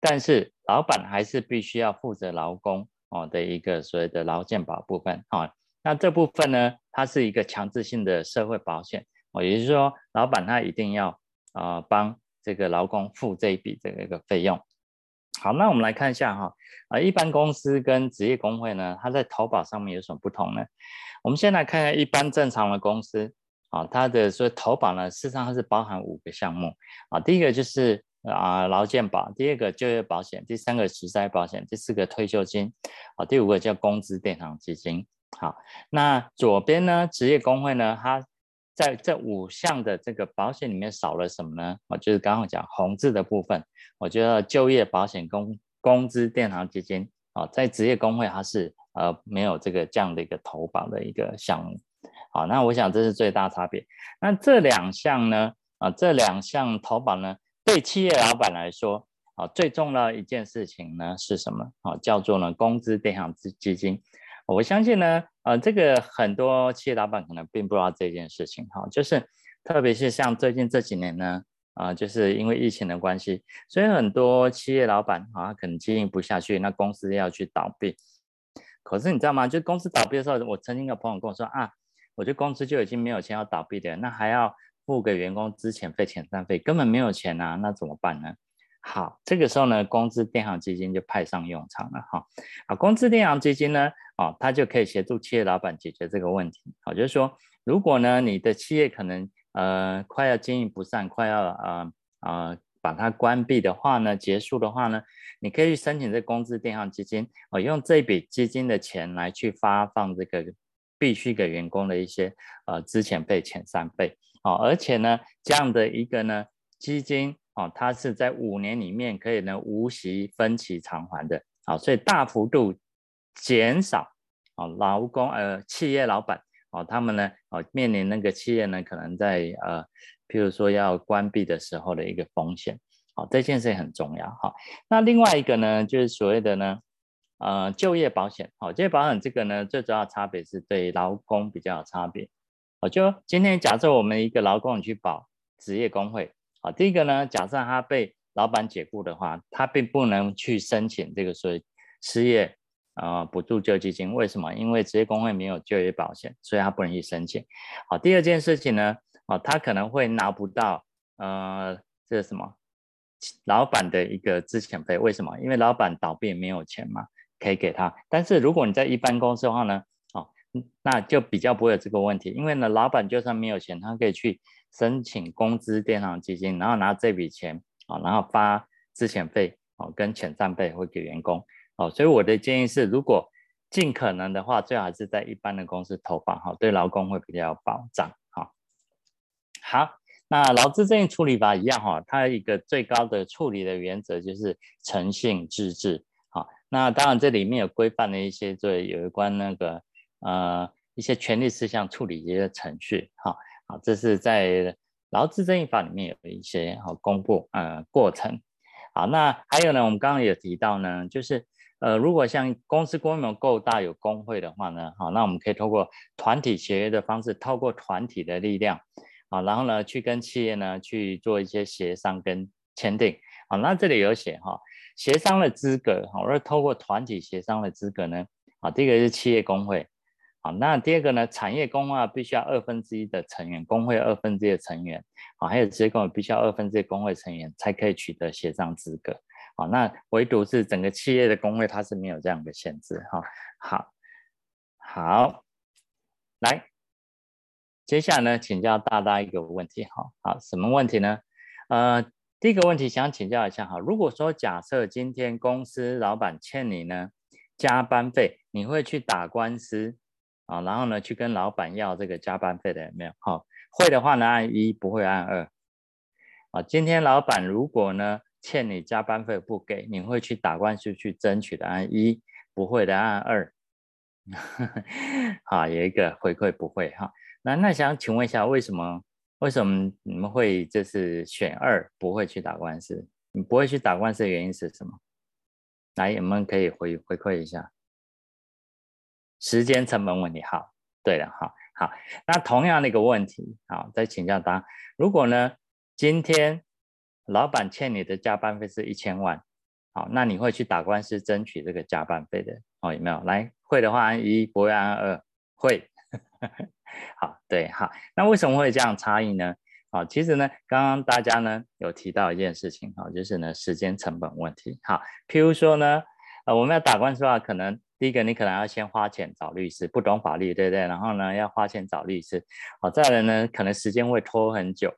Speaker 2: 但是老板还是必须要负责劳工哦的一个所谓的劳健保部分，啊，那这部分呢，它是一个强制性的社会保险，哦，也就是说，老板他一定要啊帮这个劳工付这一笔这个一个费用。好，那我们来看一下哈，啊，一般公司跟职业工会呢，它在投保上面有什么不同呢？我们先来看看一般正常的公司，啊，它的所以投保呢，事实上它是包含五个项目，啊，第一个就是啊劳健保，第二个就业保险，第三个职灾保险，第四个退休金，啊，第五个叫工资垫偿基金。好，那左边呢，职业工会呢，它在这五项的这个保险里面少了什么呢？我就是刚刚讲红字的部分，我觉得就业保险、工工资垫偿基金啊，在职业工会它是呃没有这个这样的一个投保的一个项目。好，那我想这是最大差别。那这两项呢，啊，这两项投保呢，对企业老板来说，啊，最重要的一件事情呢是什么？啊，叫做呢工资垫缴基基金。我相信呢，呃，这个很多企业老板可能并不知道这件事情。哈，就是特别是像最近这几年呢，啊，就是因为疫情的关系，所以很多企业老板啊，可能经营不下去，那公司要去倒闭。可是你知道吗？就公司倒闭的时候，我曾经有朋友跟我说啊，我觉得公司就已经没有钱要倒闭的，那还要付给员工资遣费、遣散费，根本没有钱啊，那怎么办呢？好，这个时候呢，工资垫缴基金就派上用场了哈。啊，工资垫缴基金呢，啊，他就可以协助企业老板解决这个问题。好，就是说，如果呢，你的企业可能呃快要经营不善，快要呃呃把它关闭的话呢，结束的话呢，你可以去申请这工资垫缴基金，啊，用这笔基金的钱来去发放这个必须给员工的一些呃资遣费、遣散费。啊，而且呢，这样的一个呢基金。哦，它是在五年里面可以呢无息分期偿还的，好，所以大幅度减少啊劳工呃企业老板哦他们呢哦面临那个企业呢可能在呃譬如说要关闭的时候的一个风险，好，这件事很重要哈。那另外一个呢就是所谓的呢呃就业保险，好，就业保险这个呢最主要差别是对劳工比较有差别，我就今天假设我们一个劳工你去保职业工会。好，第一个呢，假设他被老板解雇的话，他并不能去申请这个所谓失业啊补助救济金。为什么？因为职业工会没有就业保险，所以他不能去申请。好，第二件事情呢，啊，他可能会拿不到呃这什么老板的一个资遣费。为什么？因为老板倒闭没有钱嘛，可以给他。但是如果你在一般公司的话呢，哦，那就比较不会有这个问题，因为呢，老板就算没有钱，他可以去。申请工资垫缴基金，然后拿这笔钱啊，然后发资遣费啊跟遣散费会给员工哦，所以我的建议是，如果尽可能的话，最好是在一般的公司投保哈，对劳工会比较有保障哈。好，那劳资争议处理法一样哈，它一个最高的处理的原则就是诚信自治。好，那当然这里面有规范的一些对有关那个呃一些权利事项处理的一些程序哈。好，这是在劳资争议法里面有一些好公布呃过程。好，那还有呢，我们刚刚也提到呢，就是呃，如果像公司规模够大有工会的话呢，好，那我们可以透过团体协约的方式，透过团体的力量，啊，然后呢去跟企业呢去做一些协商跟签订。好，那这里有写哈，协商的资格，好，而透过团体协商的资格呢，啊，第一个是企业工会。好，那第二个呢？产业工会必须要二分之一的成员，工会二分之一的成员，好，还有职工会必须要二分之一工会成员才可以取得协商资格。那唯独是整个企业的工会，它是没有这样的限制。哈，好，好，来，接下来呢，请教大家一个问题。哈，好，什么问题呢？呃，第一个问题想请教一下。哈，如果说假设今天公司老板欠你呢加班费，你会去打官司？啊，然后呢，去跟老板要这个加班费的有没有？好，会的话呢，按一，不会按二。啊，今天老板如果呢欠你加班费不给，你会去打官司去争取的，案一，不会的案二。好，有一个回馈不会哈。那那想请问一下，为什么为什么你们会就是选二，不会去打官司？你不会去打官司的原因是什么？来，你们可以回回馈一下。时间成本问题，好，对了，好，好，那同样的一个问题，好，再请教大家，如果呢，今天老板欠你的加班费是一千万，好，那你会去打官司争取这个加班费的，哦，有没有？来，会的话按一，不会按二，会，好，对，好，那为什么会这样差异呢？好，其实呢，刚刚大家呢有提到一件事情，好，就是呢时间成本问题，好，譬如说呢，呃，我们要打官司的话，可能。第一个，你可能要先花钱找律师，不懂法律，对不对？然后呢，要花钱找律师，好，再来呢，可能时间会拖很久，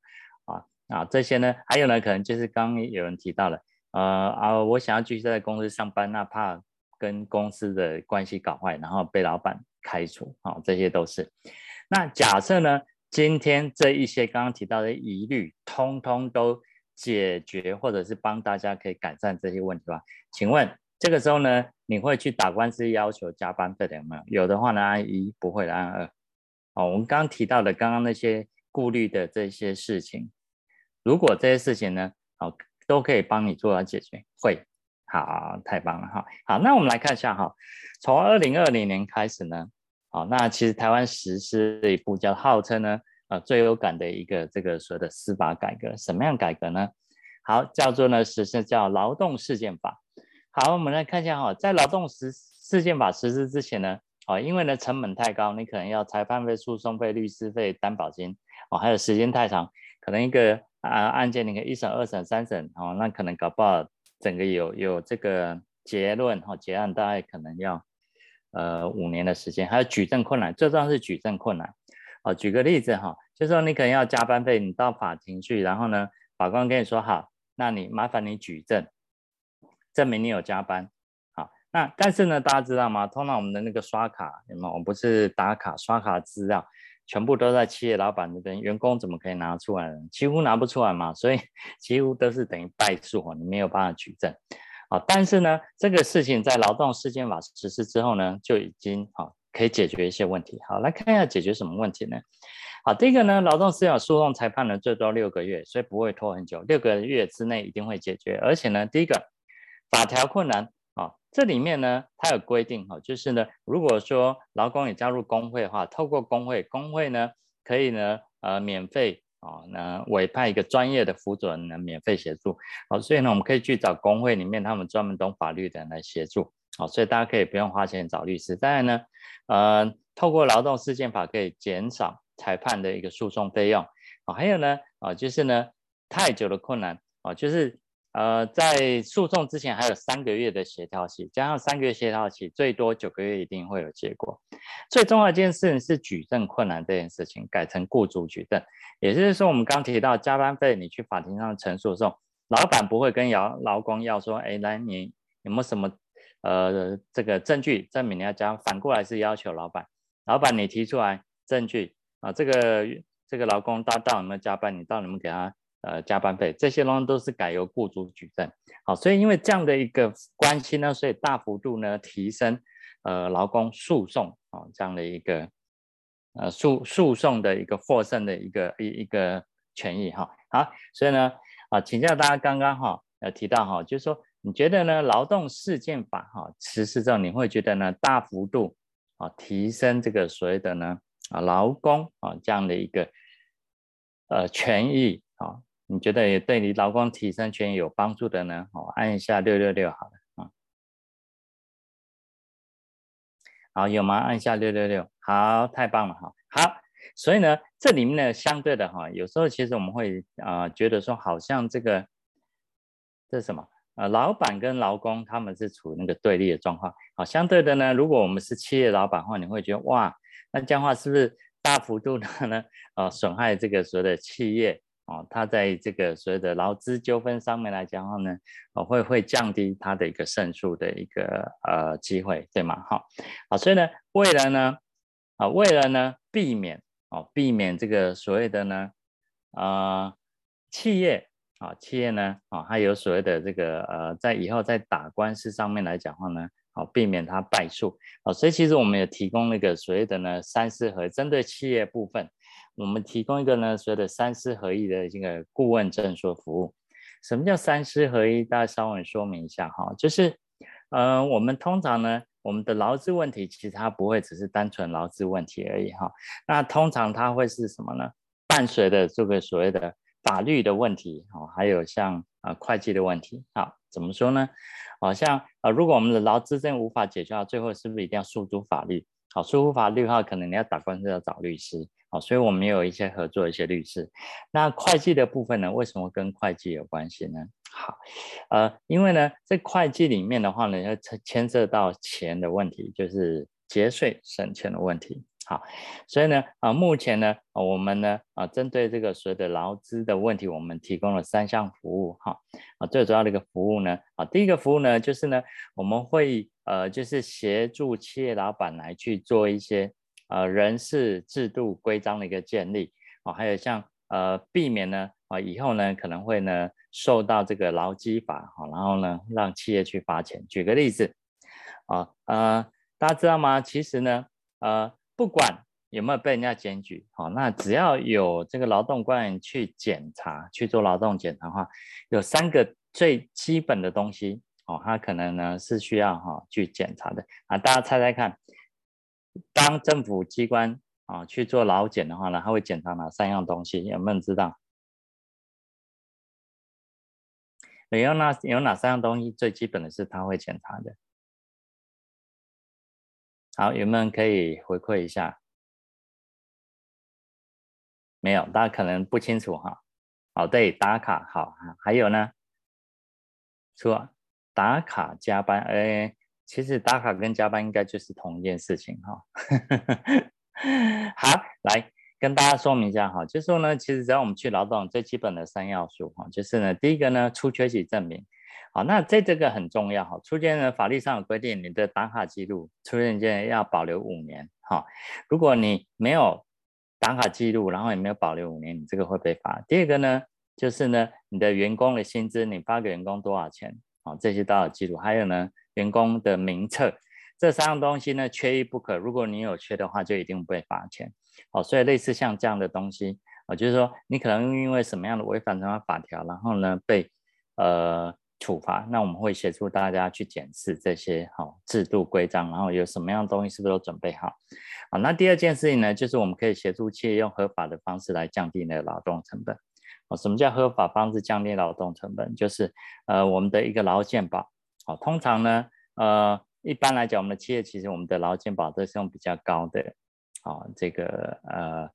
Speaker 2: 啊，这些呢，还有呢，可能就是刚刚有人提到了，呃啊，我想要继续在公司上班，那怕跟公司的关系搞坏，然后被老板开除，啊，这些都是。那假设呢，今天这一些刚刚提到的疑虑，通通都解决，或者是帮大家可以改善这些问题吧？请问这个时候呢？你会去打官司要求加班费的有没有？有的话呢，按一不会的按二。哦，我们刚刚提到的刚刚那些顾虑的这些事情，如果这些事情呢，好都可以帮你做到解决，会好，太棒了哈。好，那我们来看一下哈，从二零二零年开始呢，好，那其实台湾实施了一部叫号称呢，呃，最有感的一个这个所谓的司法改革，什么样改革呢？好，叫做呢实施叫劳动事件法。好，我们来看一下哈，在劳动事事件法实施之前呢，哦，因为呢成本太高，你可能要裁判费、诉讼费、律师费、担保金，哦，还有时间太长，可能一个啊案件你可以一审、二审、三审，哦，那可能搞不好整个有有这个结论哈结案大概可能要呃五年的时间，还有举证困难，最重要是举证困难。哦，举个例子哈，就说你可能要加班费，你到法庭去，然后呢法官跟你说好，那你麻烦你举证。证明你有加班，好，那但是呢，大家知道吗？通常我们的那个刷卡，有没有？我们不是打卡刷卡资料，全部都在企业老板那边，员工怎么可以拿出来呢？几乎拿不出来嘛，所以 几乎都是等于败诉，你没有办法举证，啊，但是呢，这个事情在劳动事件法实施之后呢，就已经好可以解决一些问题。好，来看一下解决什么问题呢？好，第一个呢，劳动事件诉讼裁判呢最多六个月，所以不会拖很久，六个月之内一定会解决，而且呢，第一个。法条困难啊、这里面呢，它有规定哈、就是呢，如果说劳工也加入工会的话，透过工会，工会呢可以呢呃免费啊，那、委派一个专业的辅佐人呢免费协助，好、所以呢我们可以去找工会里面他们专门懂法律的人来协助，好、所以大家可以不用花钱找律师。当然呢，呃，透过劳动事件法可以减少裁判的一个诉讼费用，啊、还有呢啊、就是呢太久的困难啊、就是。呃，在诉讼之前还有三个月的协调期，加上三个月协调期，最多九个月一定会有结果。最重要一件事情是举证困难这件事情，改成雇主举证。也就是说，我们刚提到加班费，你去法庭上陈述的时候，老板不会跟劳劳工要说，哎，来，你有没有什么呃这个证据证明你要加？反过来是要求老板，老板你提出来证据啊，这个这个劳工他到底有没有加班？你到底有没有给他？呃，加班费这些东西都是改由雇主举证，好，所以因为这样的一个关系呢，所以大幅度呢提升呃劳工诉讼啊这样的一个呃诉诉讼的一个获胜的一个一一个权益哈，好，所以呢啊，请教大家刚刚哈呃提到哈，就是说你觉得呢劳动事件法哈实施之后，你会觉得呢大幅度啊提升这个所谓的呢啊劳工啊这样的一个呃权益啊？你觉得也对你劳工提升权有帮助的呢？好，按一下六六六，好了啊。好，有吗？按一下六六六，好，太棒了哈。好，所以呢，这里面呢，相对的哈，有时候其实我们会啊、呃，觉得说好像这个这是什么？呃，老板跟劳工他们是处于那个对立的状况。好，相对的呢，如果我们是企业老板的话，你会觉得哇，那这样的话是不是大幅度的呢？呃，损害这个所谓的企业？哦，他在这个所谓的劳资纠纷上面来讲的话呢，哦，会会降低他的一个胜诉的一个呃机会，对吗？好，好，所以呢，为了呢，啊，为了呢，避免哦，避免这个所谓的呢，呃，企业啊，企业呢，啊，还有所谓的这个呃，在以后在打官司上面来讲的话呢，好，避免他败诉，啊，所以其实我们也提供那个所谓的呢，三四合，针对企业部分。我们提供一个呢，所谓的三司合一的这个顾问证书服务。什么叫三司合一？大家稍微说明一下哈，就是，呃，我们通常呢，我们的劳资问题其实它不会只是单纯劳资问题而已哈。那通常它会是什么呢？伴随的这个所谓的法律的问题，哈，还有像啊会计的问题。好，怎么说呢？好像啊，如果我们的劳资证无法解决，最后是不是一定要诉诸法律？好，诉诸法律的话，可能你要打官司要找律师。好，所以我们有一些合作一些律师。那会计的部分呢？为什么跟会计有关系呢？好，呃，因为呢，在会计里面的话呢，要牵涉到钱的问题，就是节税省钱的问题。好，所以呢，啊、目前呢，我们呢，啊、针对这个所谓的劳资的问题，我们提供了三项服务。哈，啊，最主要的一个服务呢，啊，第一个服务呢，就是呢，我们会呃，就是协助企业老板来去做一些。呃，人事制度规章的一个建立啊，还有像呃，避免呢啊，以后呢可能会呢受到这个劳基法哈，然后呢让企业去罚钱。举个例子啊，呃，大家知道吗？其实呢，呃，不管有没有被人家检举，好，那只要有这个劳动官员去检查，去做劳动检查的话，有三个最基本的东西，哦，他可能呢是需要哈、哦、去检查的啊。大家猜猜看，当政府机关啊、去做劳检的话呢，他会检查哪三样东西？有没有人知道？有哪有哪三样东西最基本的是他会检查的？好，有没有人可以回馈一下？没有，大家可能不清楚哈。好，对，打卡好，还有呢？说打卡加班，哎，其实打卡跟加班应该就是同一件事情哈。好，来。跟大家说明一下哈，就是说呢，其实只要我们去劳动最基本的三要素哈，就是呢，第一个呢，出缺席证明，好，那这这个很重要哈，出缺呢，法律上有规定，你的打卡记录出缺勤要保留五年哈，如果你没有打卡记录，然后也没有保留五年，你这个会被罚。第二个呢，就是呢，你的员工的薪资，你发给员工多少钱，好，这些都要记录，还有呢，员工的名册，这三样东西呢，缺一不可，如果你有缺的话，就一定会被罚钱。哦，所以类似像这样的东西，啊，就是说你可能因为什么样的违反什么法条，然后呢被呃处罚，那我们会协助大家去检视这些好、哦、制度规章，然后有什么样的东西是不是都准备好？好，那第二件事情呢，就是我们可以协助企业用合法的方式来降低那个劳动成本。哦，什么叫合法方式降低劳动成本？就是呃我们的一个劳健保。哦，通常呢，呃一般来讲，我们的企业其实我们的劳健保都是用比较高的。啊，这个呃，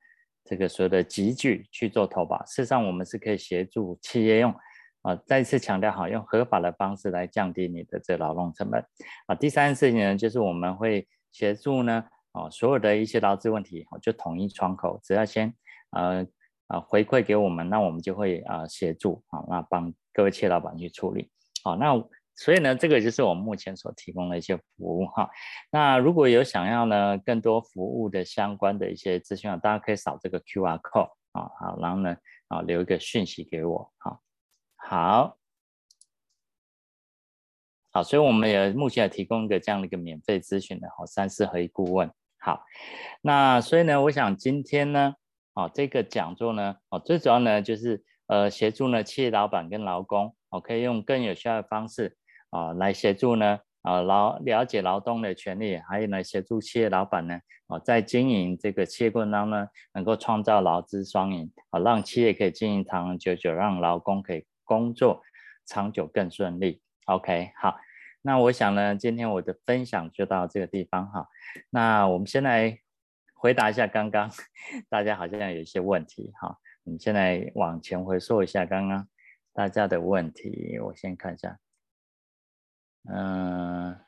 Speaker 2: 这个所有的集聚去做投保，事实上我们是可以协助企业用啊，再次强调好，用合法的方式来降低你的这劳动成本啊。第三件事情呢，就是我们会协助呢，啊，所有的一些劳资问题，就统一窗口，只要先呃啊回馈给我们，那我们就会啊协助啊，那帮各位企业老板去处理。好，那。所以呢，这个就是我们目前所提供的一些服务哈。那如果有想要呢更多服务的相关的一些资讯啊，大家可以扫这个 QR code 啊，好，然后呢啊留一个讯息给我，好，好，好，所以我们也目前也提供一个这样的一个免费咨询的哈三事合一顾问，好，那所以呢，我想今天呢，啊这个讲座呢，啊最主要呢就是呃协助呢企业老板跟劳工，我可以用更有效的方式。啊，来协助呢，啊劳了解劳动的权利，还有呢协助企业老板呢，啊在经营这个企业过程当中呢，能够创造劳资双赢，啊让企业可以经营长长久久，让劳工可以工作长久更顺利。OK，好，那我想呢，今天我的分享就到这个地方哈。那我们先来回答一下刚刚 大家好像有一些问题哈，我们现在往前回溯一下刚刚大家的问题，我先看一下。嗯、呃，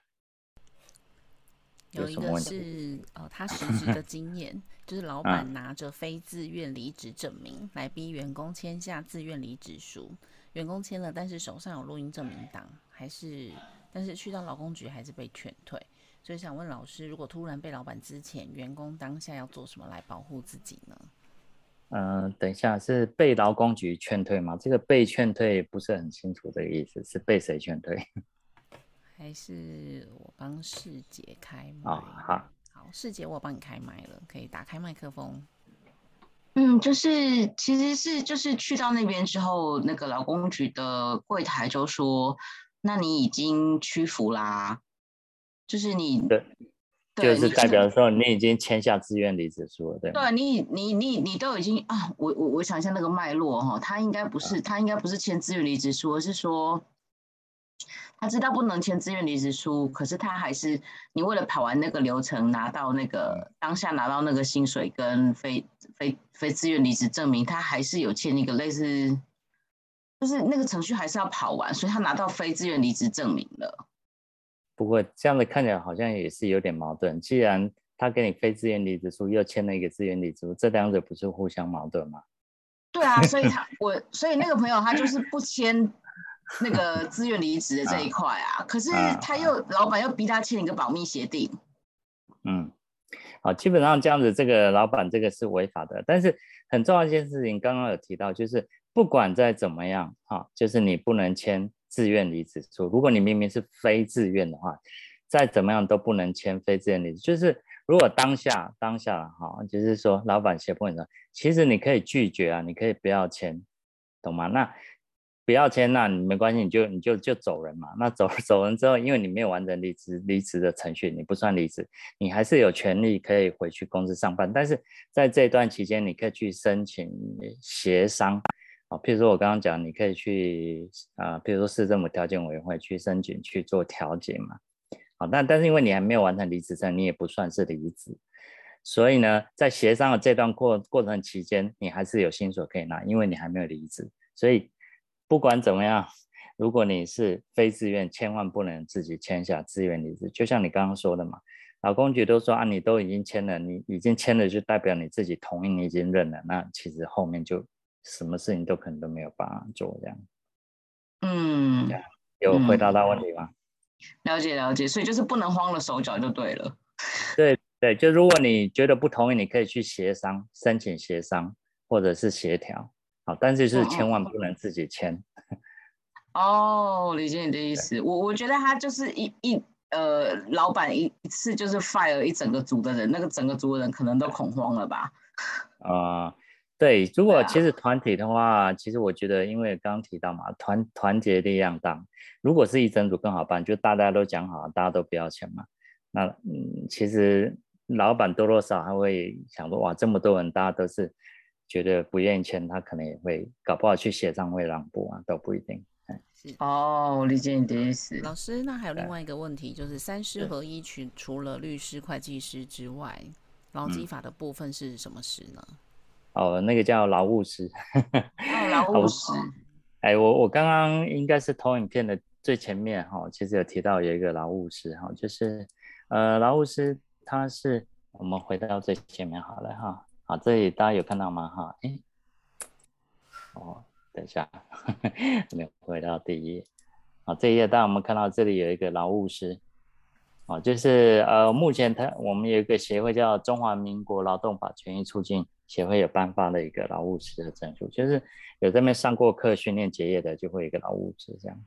Speaker 1: 有一个是呃，他实习的经验，就是老板拿着非自愿离职证明来逼员工签下自愿离职书，员工签了，但是手上有录音证明档，还是但是去到劳工局还是被劝退，所以想问老师，如果突然被老板之前，员工当下要做什么来保护自己呢？
Speaker 2: 嗯、呃，等一下是被劳工局劝退吗？这个被劝退不是很清楚这个意思，是被谁劝退？
Speaker 1: 还是我帮世杰开麦？
Speaker 2: 哦，好，
Speaker 1: 好，世杰，我帮你开麦了，可以打开麦克风。
Speaker 13: 嗯，就是其实是就是去到那边之后，那个劳工局的柜台就说：“那你已经屈服啦，就是你
Speaker 2: 对，就是代表说你已经签下自愿离职书了，对。
Speaker 13: 对你，你你你都已经啊，我我我想一下那个脉络哈，他应该不是他应该不是签自愿离职书，而是说。他知道不能签自愿离职书，可是他还是你为了跑完那个流程，拿到那个当下拿到那个薪水跟非非非自愿离职证明，他还是有签一个类似，就是那个程序还是要跑完，所以他拿到非自愿离职证明了。
Speaker 2: 不过这样的看起来好像也是有点矛盾，既然他给你非自愿离职书，又签了一个自愿离职书，这两者不是互相矛盾吗？
Speaker 13: 对啊，所以他我所以那个朋友他就是不签。那个自愿离职的这一块啊，可是他又老板又逼他签一个保密协定。
Speaker 2: 嗯，好，基本上这样子，这个老板这个是违法的。但是很重要一件事情，刚刚有提到，就是不管再怎么样，哈，就是你不能签自愿离职书。如果你明明是非自愿的话，再怎么样都不能签非自愿离职。就是如果当下当下哈，就是说老板胁迫你说，其实你可以拒绝啊，你可以不要签，懂吗？那。不要签，那你没关系，你就你就就走人嘛。那走走人之后，因为你没有完成离职离职的程序，你不算离职，你还是有权利可以回去公司上班。但是在这段期间，你可以去申请协商啊，譬如说我刚刚讲，你可以去啊，譬如说市政府调解委员会去申请去做调解嘛。好，但但是因为你还没有完成离职证，你也不算是离职，所以呢，在协商的这段过过程期间，你还是有薪水可以拿，因为你还没有离职，所以。不管怎么样，如果你是非自愿，千万不能自己签下自愿离职。就像你刚刚说的嘛，劳工局都说啊，你都已经签了，你已经签了，就代表你自己同意，你已经认了。那其实后面就什么事情都可能都没有办法做这样。
Speaker 13: 嗯，
Speaker 2: 有回答到问题吗？
Speaker 13: 了解了解，所以就是不能慌了手脚就对了。
Speaker 2: 对对，就如果你觉得不同意，你可以去协商，申请协商或者是协调。但是是千万不能自己签。
Speaker 13: 哦，理解你的意思。我我觉得他就是一一呃，老板一一次就是 fire 一整个组的人，那个整个组的人可能都恐慌了吧？
Speaker 2: 啊、呃，对。如果其实团体的话，其实我觉得，因为刚刚提到嘛，团团结力量大。如果是一整组更好办，就大家都讲好，大家都不要签嘛。那嗯，其实老板多多少还会想说，哇，这么多人，大家都是。觉得不愿意签，他可能也会搞不好去协商会让步啊，都不一定。
Speaker 13: 是哦，我理解你的意思。
Speaker 1: 老师，那还有另外一个问题，就是三师合一群除了律师、会计师之外，劳基法的部分是什么师呢？
Speaker 2: 哦，那个叫劳务师。
Speaker 13: 劳 务师。
Speaker 2: 哎，我我刚刚应该是投影片的最前面哈，其实有提到有一个劳务师哈，就是呃，劳务师他是我们回到最前面好了哈。好，这里大家有看到吗？哈，哎，哦，等一下，呵 呵没有回到第一页。好，这一页，当然我们看到这里有一个劳务师，哦，就是呃，目前他我们有一个协会叫中华民国劳动法权益促进协会，有颁发了一个劳务师的证书，就是有这边上过课、训练结业的，就会有一个劳务师这样。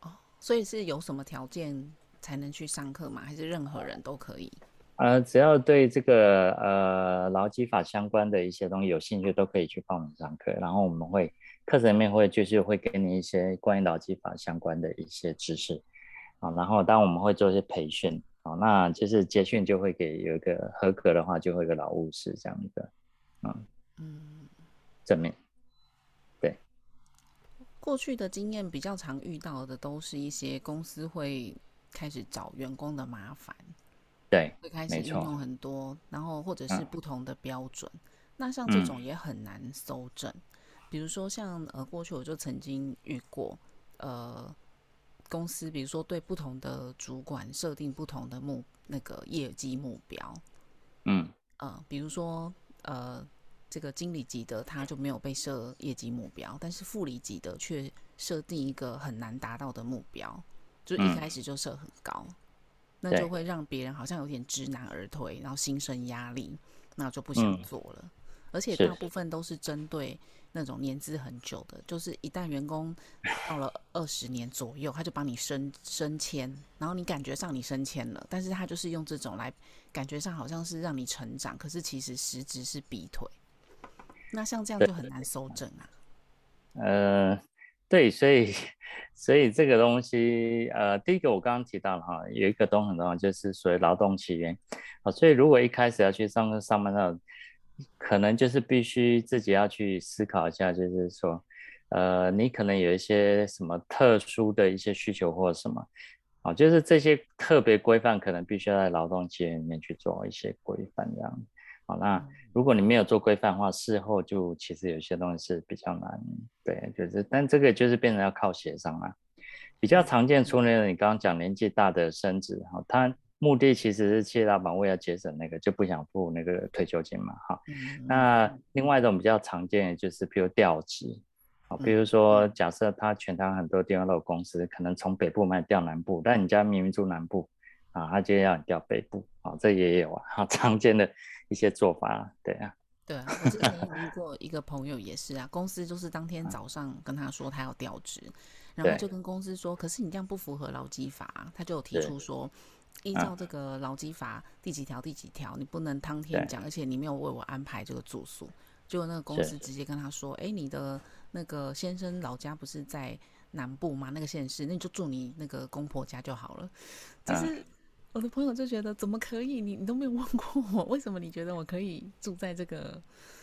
Speaker 1: 哦，所以是有什么条件才能去上课吗？还是任何人都可以？
Speaker 2: 呃，只要对这个呃劳基法相关的一些东西有兴趣，都可以去报名上课。然后我们会课程里面会就是会给你一些关于劳基法相关的一些知识啊。然后当我们会做一些培训啊，那就是结训就会给有一个合格的话，就会有一个劳务师这样的，嗯嗯，正面对。
Speaker 1: 过去的经验比较常遇到的都是一些公司会开始找员工的麻烦。
Speaker 2: 对，
Speaker 1: 会开始运用很多，然后或者是不同的标准。嗯、那像这种也很难搜证。嗯、比如说像呃，过去我就曾经遇过，呃，公司比如说对不同的主管设定不同的目那个业绩目标。
Speaker 2: 嗯，
Speaker 1: 呃，比如说呃，这个经理级的他就没有被设业绩目标，但是副理级的却设定一个很难达到的目标，就一开始就设很高。嗯那就会让别人好像有点知难而退，然后心生压力，那就不想做了。嗯、而且大部分都是针对那种年资很久的，就是一旦员工到了二十年左右，他就帮你升升迁，然后你感觉上你升迁了，但是他就是用这种来感觉上好像是让你成长，可是其实实质是逼退。那像这样就很难收整啊。
Speaker 2: 呃。对，所以，所以这个东西，呃，第一个我刚刚提到了哈，有一个东西很重要，就是所谓劳动契约，啊，所以如果一开始要去上课上班的，可能就是必须自己要去思考一下，就是说，呃，你可能有一些什么特殊的一些需求或者什么，啊，就是这些特别规范，可能必须要在劳动契约里面去做一些规范这样。好，那如果你没有做规范的话，事后就其实有些东西是比较难，对，就是，但这个就是变成要靠协商啊。比较常见，除了你刚刚讲年纪大的升职，哈，他目的其实是企业老板为了节省那个就不想付那个退休金嘛，哈。那另外一种比较常见的就是，比如调职，好，比如说假设他全台很多地方都有公司，可能从北部卖调南部，但你家明明住南部，啊，他就要你调北部，啊，这也有啊，常见的。一些做法，对啊，
Speaker 1: 对啊，我之前有遇过一个朋友也是啊，公司就是当天早上跟他说他要调职，然后就跟公司说，可是你这样不符合劳基法，他就有提出说，依照这个劳基法第几条第几条，你不能当天讲，而且你没有为我安排这个住宿，结果那个公司直接跟他说，哎，你的那个先生老家不是在南部吗？那个县市，那你就住你那个公婆家就好了。就是我的朋友就觉得怎么可以？你你都没有问过我，为什么你觉得我可以住在这个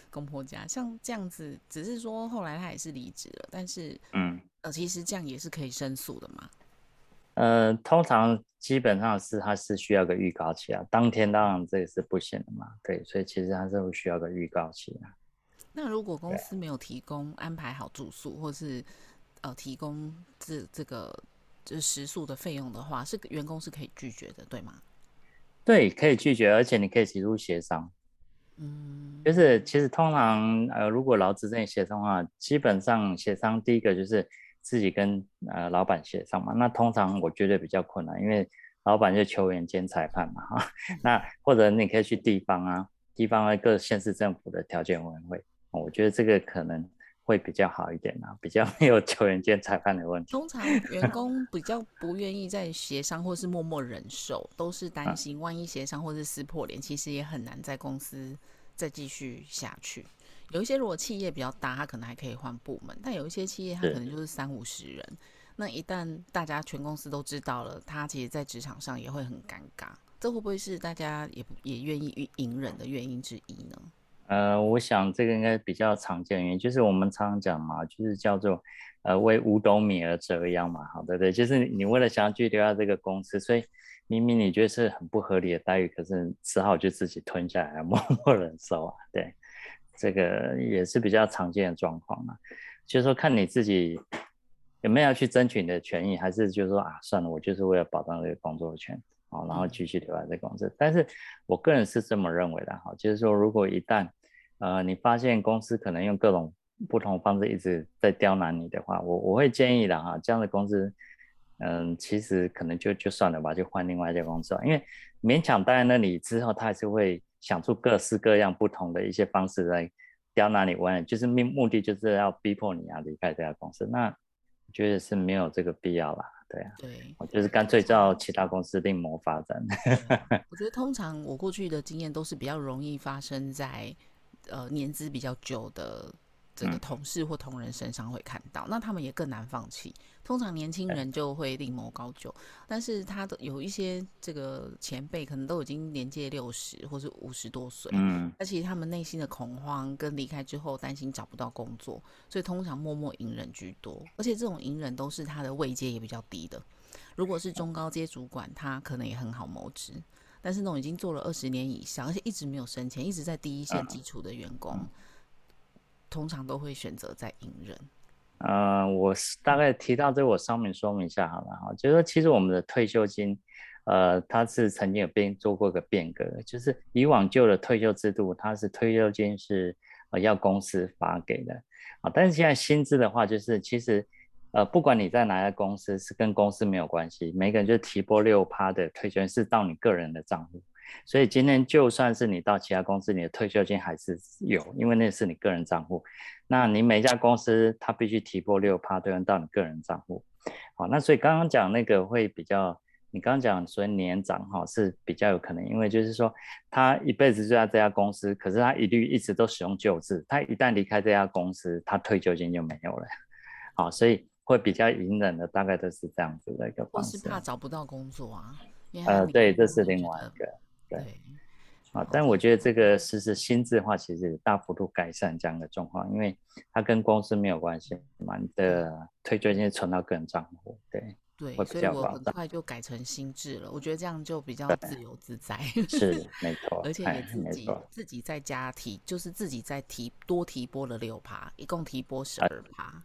Speaker 1: 公婆家？像这样子，只是说后来他也是离职了，但是嗯呃，其实这样也是可以申诉的嘛。
Speaker 2: 呃，通常基本上是他是需要个预告期啊，当天当然这也是不行的嘛，对，所以其实他是会需要个预告期啊。
Speaker 1: 那如果公司没有提供安排好住宿，或是呃提供这这个就是食宿的费用的话，是员工是可以拒绝的，对吗？
Speaker 2: 对，可以拒绝，而且你可以提出协商。嗯，就是其实通常呃，如果劳资这里协商的话，基本上协商第一个就是。自己跟呃老板协商嘛，那通常我觉得比较困难，因为老板就球员兼裁判嘛哈。那或者你可以去地方啊，地方的各县市政府的调解委员会，我觉得这个可能会比较好一点啊，比较没有球员兼裁判的问题。
Speaker 1: 通常员工比较不愿意在协商，或是默默忍受，都是担心万一协商或是撕破脸，其实也很难在公司再继续下去。有一些如果企业比较大，他可能还可以换部门，但有一些企业他可能就是三五十人，那一旦大家全公司都知道了，他其实在职场上也会很尴尬。这会不会是大家也也愿意隐忍的原因之一呢？
Speaker 2: 呃，我想这个应该比较常见原因，就是我们常常讲嘛，就是叫做呃为五斗米而折腰嘛，好对对，就是你为了想要去留在这个公司，所以明明你觉得是很不合理的待遇，可是只好就自己吞下来，默默忍受啊，对。这个也是比较常见的状况嘛，就是说看你自己有没有要去争取你的权益，还是就是说啊，算了，我就是为了保障这个工作权，好，然后继续留在这个公司。但是我个人是这么认为的哈，就是说如果一旦呃你发现公司可能用各种不同方式一直在刁难你的话，我我会建议的哈，这样的公司嗯，其实可能就就算了吧，就换另外一家公司，因为勉强待在那里之后，他还是会。想出各式各样不同的一些方式来刁难你，玩，就是目目的就是要逼迫你啊离开这家公司。那我觉得是没有这个必要啦，对啊，对，我就是干脆叫其他公司另谋发展。
Speaker 1: 我觉得通常我过去的经验都是比较容易发生在呃年资比较久的。这个同事或同仁身上会看到，那他们也更难放弃。通常年轻人就会另谋高就，但是他的有一些这个前辈可能都已经年届六十或是五十多岁，嗯，而且他们内心的恐慌跟离开之后担心找不到工作，所以通常默默隐忍居多。而且这种隐忍都是他的位阶也比较低的。如果是中高阶主管，他可能也很好谋职，但是那种已经做了二十年以上，而且一直没有升迁，一直在第一线基础的员工。嗯通常都会选择在隐忍。
Speaker 2: 呃，我大概提到这，我上面说明一下好了哈。就是说，其实我们的退休金，呃，它是曾经有变做过一个变革，就是以往旧的退休制度，它是退休金是呃要公司发给的啊。但是现在薪资的话，就是其实呃不管你在哪家公司，是跟公司没有关系，每个人就提拨六趴的退休金是到你个人的账户。所以今天就算是你到其他公司，你的退休金还是有，因为那是你个人账户。那你每一家公司，它必须提拨六趴，对应到你个人账户。好，那所以刚刚讲那个会比较，你刚刚讲所谓年长哈是比较有可能，因为就是说他一辈子就在这家公司，可是他一律一直都使用旧制，他一旦离开这家公司，他退休金就没有了。好，所以会比较隐忍的，大概都是这样子的一个方式。
Speaker 1: 或是怕找不到工作啊？
Speaker 2: 呃，对，这是另外一个。对，啊，但我觉得这个实施新制的话，其实大幅度改善这样的状况，因为它跟公司没有关系嘛，你的退休金存到个人账户，对，
Speaker 1: 对，所以我很快就改成新制了，我觉得这样就比较自由自在，
Speaker 2: 是没 错，
Speaker 1: 而且也自己自己在家提，就是自己在提多提拨了六趴，一共提拨十二趴。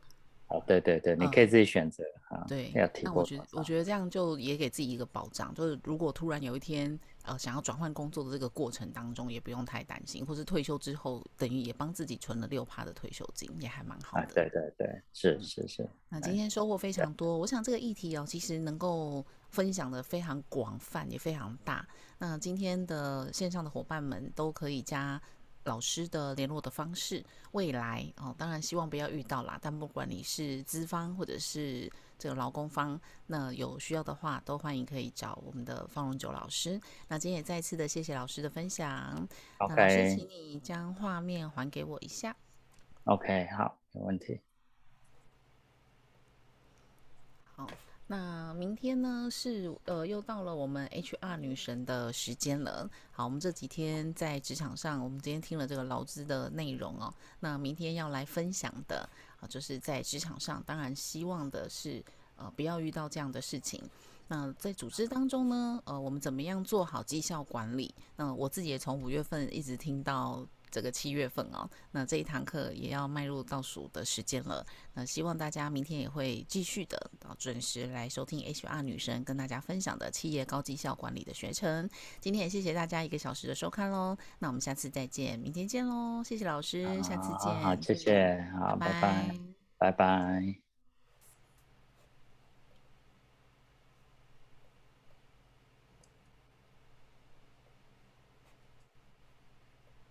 Speaker 2: 哦，对对对，你可以自己选择啊。
Speaker 1: 对，那我觉得我觉得这样就也给自己一个保障，就是如果突然有一天呃想要转换工作的这个过程当中，也不用太担心，或是退休之后等于也帮自己存了六趴的退休金，也还蛮好的。啊、
Speaker 2: 对对对，是是是。
Speaker 1: 那今天收获非常多，我想这个议题哦，其实能够分享的非常广泛，也非常大。那今天的线上的伙伴们都可以加。老师的联络的方式，未来哦，当然希望不要遇到啦。但不管你是资方或者是这个劳工方，那有需要的话，都欢迎可以找我们的方荣九老师。那今天也再次的谢谢老师的分享。
Speaker 2: OK，
Speaker 1: 那老师，请你将画面还给我一下。
Speaker 2: OK，好，没问题。
Speaker 1: 好。那明天呢是呃又到了我们 HR 女神的时间了。好，我们这几天在职场上，我们今天听了这个劳资的内容哦。那明天要来分享的啊，就是在职场上，当然希望的是呃不要遇到这样的事情。那在组织当中呢，呃，我们怎么样做好绩效管理？那我自己也从五月份一直听到。这个七月份哦，那这一堂课也要迈入倒数的时间了。那希望大家明天也会继续的啊准时来收听 HR 女神跟大家分享的企业高绩效管理的学程。今天也谢谢大家一个小时的收看喽。那我们下次再见，明天见喽！谢谢老师，下次见。
Speaker 2: 好，谢谢，好，拜拜，拜拜。拜拜。